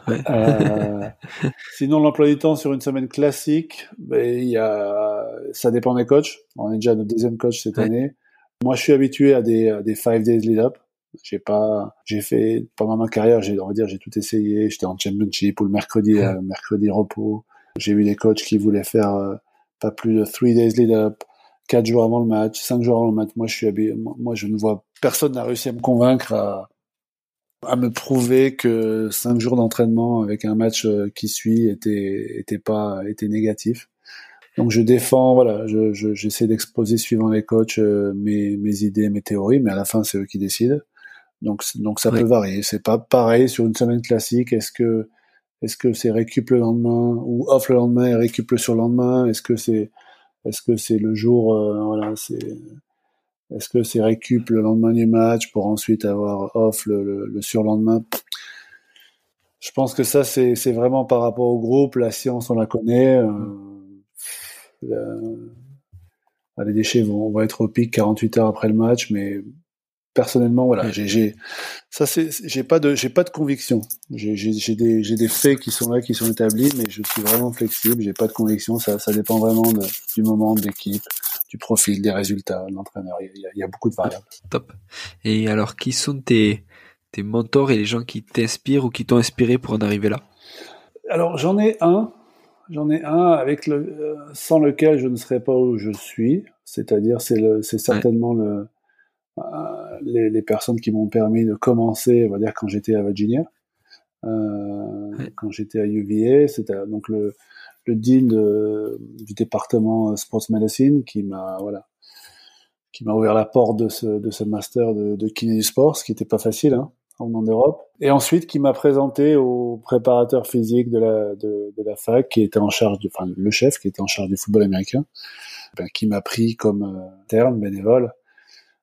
Euh, sinon, l'emploi du temps sur une semaine classique, ben, il y a, ça dépend des coachs. On est déjà notre deuxième coach cette année. Moi, je suis habitué à des, à des five days lead up. J'ai pas, j'ai fait pendant ma carrière, j'ai, on va dire, j'ai tout essayé. J'étais en championship ou le mercredi, euh, mercredi repos. J'ai eu des coachs qui voulaient faire euh, pas plus de three days lead up, quatre jours avant le match, cinq jours avant le match. Moi, je suis habitué, moi, je ne vois personne n'a réussi à me convaincre à, à me prouver que cinq jours d'entraînement avec un match euh, qui suit était était pas était négatif. Donc je défends, voilà, je, j'essaie d'exposer suivant les coachs euh, mes, mes idées, mes théories, mais à la fin c'est eux qui décident. Donc donc ça peut varier. C'est pas pareil sur une semaine classique. Est-ce que est-ce que c'est récup le lendemain ou off le lendemain et récup le surlendemain? Est-ce que c'est est-ce que c'est le jour euh, voilà c'est est-ce que c'est récup le lendemain du match pour ensuite avoir off le, le, surlendemain? Je pense que ça, c'est vraiment par rapport au groupe. La science, on la connaît. Les déchets vont, vont, être au pic 48 heures après le match, mais personnellement, voilà, j'ai, ça c'est, j'ai pas de, j'ai pas de conviction. J'ai, j'ai des, j'ai des faits qui sont là, qui sont établis, mais je suis vraiment flexible. J'ai pas de conviction. Ça, ça dépend vraiment de, du moment, de l'équipe, du profil, des résultats, de l'entraîneur. Il y, a, il y a beaucoup de variables. Top. Et alors, qui sont tes, tes mentors et les gens qui t'inspirent ou qui t'ont inspiré pour en arriver là? Alors, j'en ai un. J'en ai un avec le, euh, sans lequel je ne serais pas où je suis. C'est-à-dire, c'est le, c'est certainement le, les, les, personnes qui m'ont permis de commencer, on va dire quand j'étais à Virginia, euh, quand j'étais à UVA, c'était donc le le dean du département sports medicine qui m'a voilà qui m'a ouvert la porte de ce, de ce master de, de kiné du sport, ce qui n'était pas facile hein, en Europe. Et ensuite, qui m'a présenté au préparateur physique de la, de, de, la fac, qui était en charge, de, enfin le chef qui était en charge du football américain, ben, qui m'a pris comme euh, terme bénévole,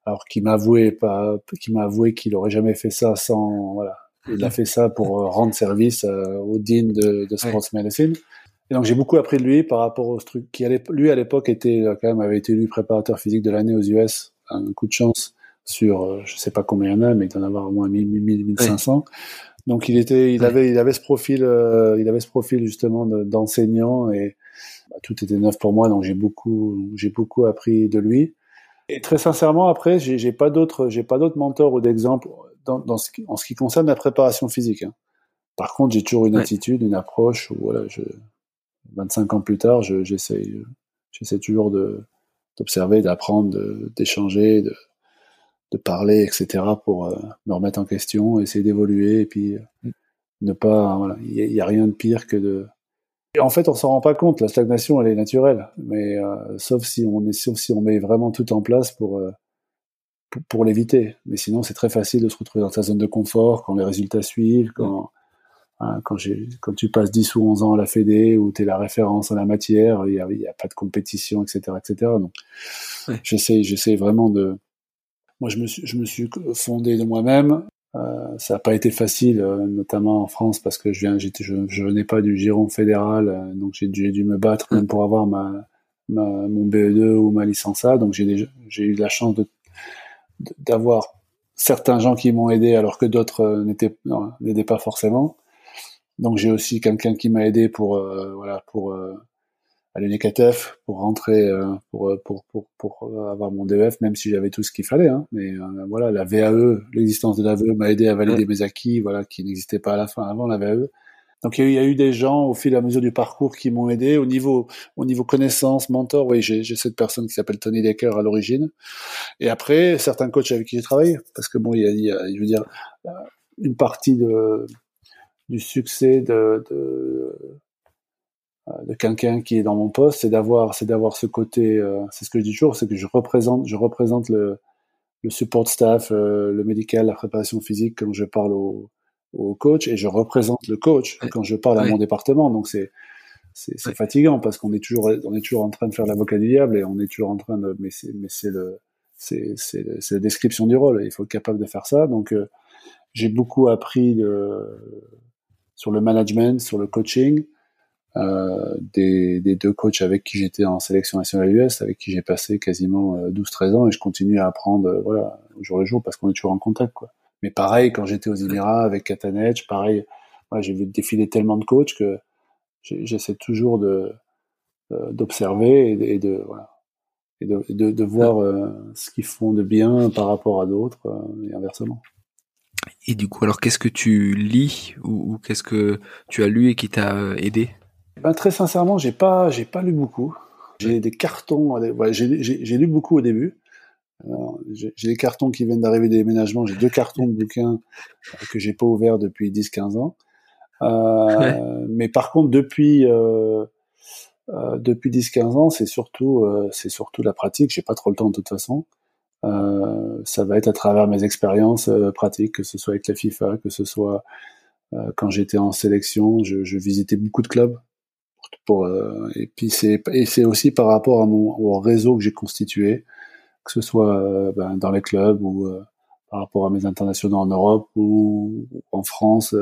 alors qui m'a avoué pas, qui m'a avoué qu'il aurait jamais fait ça sans, voilà, il a fait ça pour euh, rendre service euh, au dean de, de sports medicine. Et donc j'ai beaucoup appris de lui par rapport au truc qui lui à l'époque était quand même avait été élu préparateur physique de l'année aux US, un coup de chance sur euh, je sais pas combien il y en a mais il doit en avoir au moins 1000 1500. Donc il était il avait il avait ce profil euh, il avait ce profil justement d'enseignant et bah, tout était neuf pour moi. Donc j'ai beaucoup j'ai beaucoup appris de lui. Et très sincèrement après j'ai pas d'autres j'ai pas d'autres mentors ou d'exemples dans, dans ce qui, en ce qui concerne la préparation physique. Hein. Par contre, j'ai toujours une attitude, une approche où voilà, je, 25 ans plus tard, j'essaie j'essaie toujours de d'observer, d'apprendre, d'échanger, de, de, parler, etc. pour euh, me remettre en question, essayer d'évoluer et puis euh, mm. ne pas. Voilà, il n'y a, rien de pire que de. Et en fait, on s'en rend pas compte. La stagnation, elle est naturelle, mais euh, sauf si on est, sauf si on met vraiment tout en place pour pour, pour l'éviter. Mais sinon, c'est très facile de se retrouver dans sa zone de confort quand les résultats suivent, quand Hein, quand, quand tu passes 10 ou 11 ans à la Fédé, où tu es la référence en la matière, il n'y a, a, pas de compétition, etc. etc. Donc, j'essaie, j'essaie vraiment de... Moi, je me suis, je me suis fondé de moi-même. Euh, ça n'a pas été facile, euh, notamment en France, parce que je viens, je, je venais pas du giron fédéral, euh, donc j'ai dû, dû, me battre même pour avoir ma, ma, mon BE2 ou ma licence A. Donc j'ai, j'ai eu la chance de, d'avoir certains gens qui m'ont aidé alors que d'autres n'étaient, n'aidaient pas forcément. Donc j'ai aussi quelqu'un qui m'a aidé pour euh, voilà pour euh, à l'UNECATF pour rentrer euh, pour, pour, pour pour avoir mon DEF même si j'avais tout ce qu'il fallait hein. mais voilà la VAE l'existence de la VAE m'a aidé à valider mes acquis voilà qui n'existaient pas à la fin avant la VAE donc il y, a eu, des gens au fil et à mesure du parcours qui m'ont aidé au niveau au niveau connaissance, mentor. Oui, j'ai cette personne qui s'appelle Tony Decker à l'origine. Et après certains coachs avec qui j'ai travaillé parce que bon il y a, il y a je veux dire une partie de du succès de, de, euh, de quelqu'un qui est dans mon poste, c'est d'avoir, c'est d'avoir ce côté, euh, c'est ce que je dis toujours, c'est que je représente, je représente le, le support staff, euh, le médical, la préparation physique quand je parle au, au coach et je représente le coach quand je parle à mon département. Donc c'est c'est fatigant parce qu'on est toujours on est toujours en train de faire l'avocat du diable et on est toujours en train de mais c'est mais c'est le c'est c'est la description du rôle. Il faut être capable de faire ça. Donc j'ai beaucoup appris de sur le management, sur le coaching, euh, des, des, deux coachs avec qui j'étais en sélection nationale US, avec qui j'ai passé quasiment 12-13 euh, ans et je continue à apprendre euh, voilà, au jour le jour parce qu'on est toujours en contact. Quoi. Mais pareil, quand j'étais aux Émirats avec Katanech, pareil, moi j'ai vu défiler tellement de coachs que j'essaie toujours de d'observer et, de voilà et de, de, de voir ce qu'ils font de bien par rapport à d'autres et inversement. Et du coup, alors qu'est-ce que tu lis ou, qu'est-ce que tu as lu et qui t'a euh, aidé? Ben, Très sincèrement, j'ai pas, j'ai pas lu beaucoup. J'ai des cartons, j'ai lu beaucoup au début. J'ai des cartons qui viennent d'arriver des déménagements. J'ai deux cartons de bouquins que j'ai pas ouverts depuis 10-15 ans. Euh, mais par contre, depuis euh, euh depuis 10-15 ans, c'est surtout euh, c'est surtout la pratique. J'ai pas trop le temps de toute façon. Euh, ça va être à travers mes expériences euh, pratiques, que ce soit avec la FIFA, que ce soit euh, quand j'étais en sélection, je, je, visitais beaucoup de clubs. Pour, et puis c'est et c'est aussi par rapport à mon au réseau que j'ai constitué, que ce soit ben, dans les clubs ou par rapport à mes internationaux en Europe ou, en France,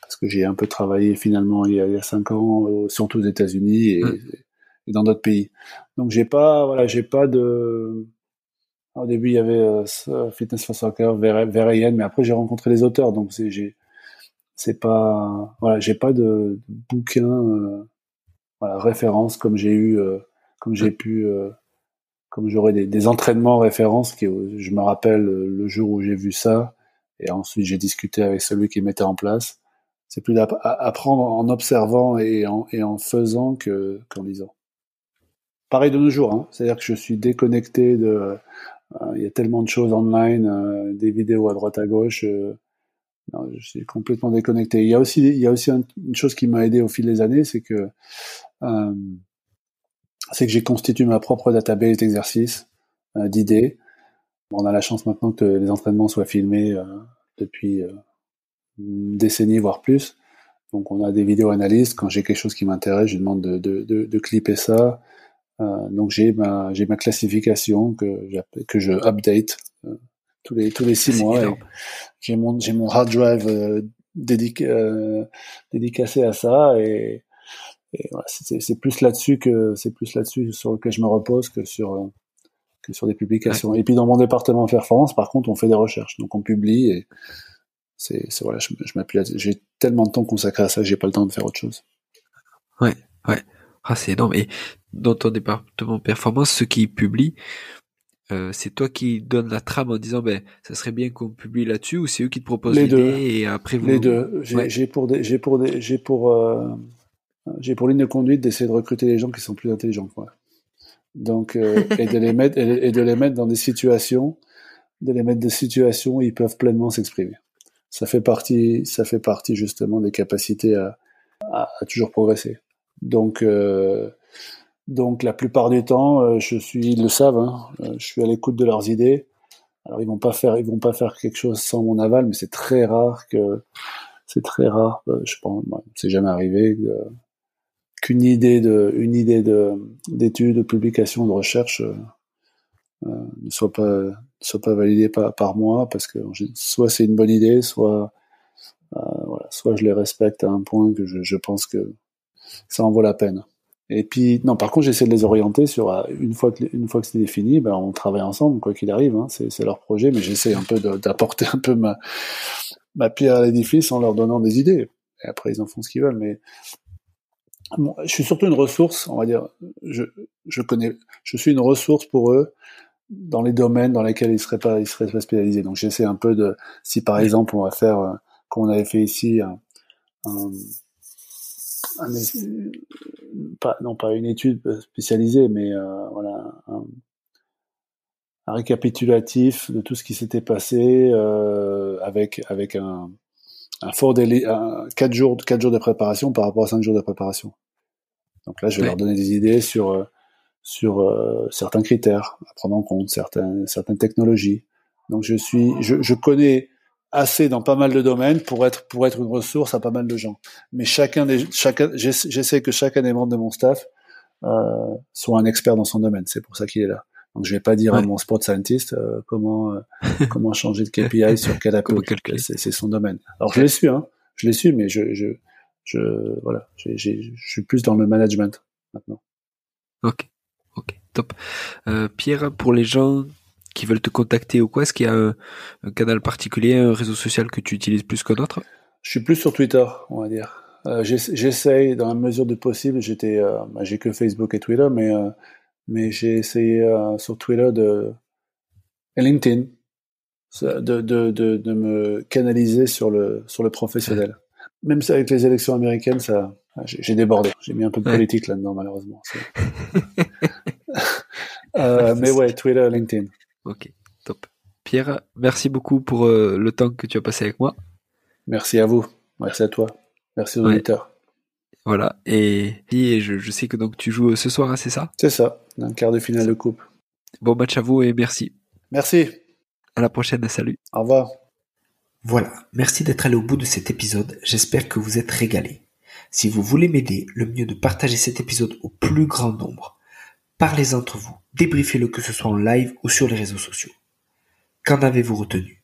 parce que j'ai un peu travaillé finalement il y a, il y a cinq ans, surtout aux États-Unis et, mmh. et, dans d'autres pays. Donc j'ai pas, voilà, j'ai pas de, au début, il y avait euh, Fitness for Soccer, Verian, mais après j'ai rencontré les auteurs, donc j'ai c'est pas voilà, j'ai pas de, de bouquin euh, voilà, référence comme j'ai eu euh, comme j'ai pu euh, comme j'aurais des, des, entraînements références qui je me rappelle le jour où j'ai vu ça et ensuite j'ai discuté avec celui qui mettait en place. C'est plus d'apprendre en observant et en, et en faisant que qu'en lisant. Pareil de nos jours, hein. c'est-à-dire que je suis déconnecté de il y a tellement de choses online, euh, des vidéos à droite à gauche. Euh, non, je suis complètement déconnecté. Il y a aussi, il y a aussi une chose qui m'a aidé au fil des années, c'est que euh, c'est que j'ai constitué ma propre database d'exercices, euh, d'idées. on a la chance maintenant que les entraînements soient filmés euh, depuis euh, une décennie voire plus. Donc on a des vidéos analystes. Quand j'ai quelque chose qui m'intéresse, je demande de, de, de, clipper ça. Euh, donc j'ai ma j'ai ma classification que que je update tous les tous les six mois. J'ai mon j'ai mon hard drive euh, dédic euh, dédicacé à ça et, et voilà, c'est plus là-dessus que c'est plus là-dessus sur lequel je me repose que sur euh, que sur des publications. Et puis dans mon département performance, par contre, on fait des recherches, donc on publie et c'est voilà, je, je m'appuie. J'ai tellement de temps consacré à ça que j'ai pas le temps de faire autre chose. Ouais, ouais. Ah, c'est énorme. Et dans ton département performance, ceux qui publient, euh, c'est toi qui donnes la trame en disant ben ça serait bien qu'on publie là-dessus ou c'est eux qui te proposent les deux. et après vous les deux. J'ai pour j'ai pour j'ai pour euh, j'ai pour ligne de conduite d'essayer de recruter des gens qui sont plus intelligents quoi donc euh, et de les mettre et, de les mettre dans des situations de les mettre des situations où ils peuvent pleinement s'exprimer. Ça fait partie ça fait partie justement des capacités à, à, à toujours progresser. Donc donc la plupart du temps, euh, je suis, ils le savent, hein, euh, je suis à l'écoute de leurs idées. Alors ils vont pas faire, ils vont pas faire quelque chose sans mon aval, mais c'est très rare que, c'est très rare. Euh, je pense, c'est jamais arrivé qu'une idée de, une idée de d'étude, de publication, de recherche euh, ne soit pas, ne soit pas validée par, par moi, parce que soit c'est une bonne idée, soit voilà, soit je les respecte à un point que je, je pense que ça en vaut la peine. Et puis, non, par contre, j'essaie de les orienter sur, euh, une fois que, une fois que c'est défini, ben, on travaille ensemble, quoi qu'il arrive, hein, c'est, leur projet, mais j'essaie un peu d'apporter un peu ma, ma pierre à l'édifice en leur donnant des idées. Et après, ils en font ce qu'ils veulent, mais bon, je suis surtout une ressource, on va dire, je, je connais, je suis une ressource pour eux dans les domaines dans lesquels ils seraient pas, ils seraient pas spécialisés. Donc, j'essaie un peu de, si par exemple, on va faire, euh, comme on avait fait ici, un, un un, pas, non pas une étude spécialisée, mais euh, voilà un, un, récapitulatif de tout ce qui s'était passé euh, avec avec un, un fort délai, un, 4 jours quatre jours de préparation par rapport à 5 jours de préparation. Donc là, je vais ouais. leur donner des idées sur euh, sur euh, certains critères à prendre en compte, certaines certaines technologies. Donc je suis je, je connais assez dans pas mal de domaines pour être pour être une ressource à pas mal de gens. Mais chacun des chacun j'essaie que chacun des membres de mon staff euh, soit un expert dans son domaine. C'est pour ça qu'il est là. Donc je vais pas dire ouais. à mon sport scientist euh, comment euh, comment changer de KPI sur quel approche. C'est son domaine. Alors je l'ai su, hein. Je l'ai su, mais je je je voilà, je suis plus dans le management maintenant. Ok, ok, top. Pierre, pour les gens qui veulent te contacter ou quoi Est-ce qu'il y a un, un, canal particulier, un réseau social que tu utilises plus qu'un autre? Je suis plus sur Twitter, on va dire. Euh, J'essaye, dans la mesure du possible, j'étais, euh, bah, j'ai que Facebook et Twitter, mais euh, mais j'ai essayé sur Twitter de et LinkedIn de, de, de, de, me canaliser sur le sur le professionnel. Même si avec les élections américaines, ça, j'ai débordé. J'ai mis un peu de politique là-dedans, malheureusement. euh, mais ouais, Twitter, LinkedIn. Ok, top. Pierre, merci beaucoup pour euh, le temps que tu as passé avec moi. Merci à vous. Merci à toi. Merci aux ouais. auditeurs. Voilà. Et, et je, je, sais que donc tu joues ce soir, hein, c'est ça? C'est ça, un quart de finale de coupe. Bon match à vous et merci. Merci. À la prochaine, salut. Au revoir. Voilà, merci d'être allé au bout de cet épisode. J'espère que vous êtes régalés. Si vous voulez m'aider, le mieux est de partager cet épisode au plus grand nombre. Parlez entre vous, débriefez-le que ce soit en live ou sur les réseaux sociaux. Qu'en avez-vous retenu?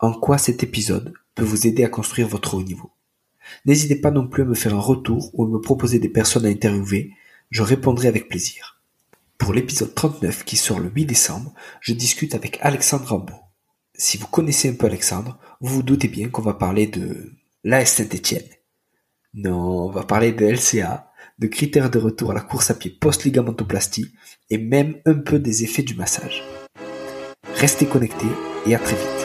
En quoi cet épisode peut vous aider à construire votre haut niveau? N'hésitez pas non plus à me faire un retour ou à me proposer des personnes à interviewer, je répondrai avec plaisir. Pour l'épisode 39 qui sort le 8 décembre, je discute avec Alexandre Rambaud. Si vous connaissez un peu Alexandre, vous vous doutez bien qu'on va parler de l'AS Saint-Etienne. Non, on va parler de LCA, de critères de retour à la course à pied post-ligamentoplastie et même un peu des effets du massage. Restez connectés et à très vite.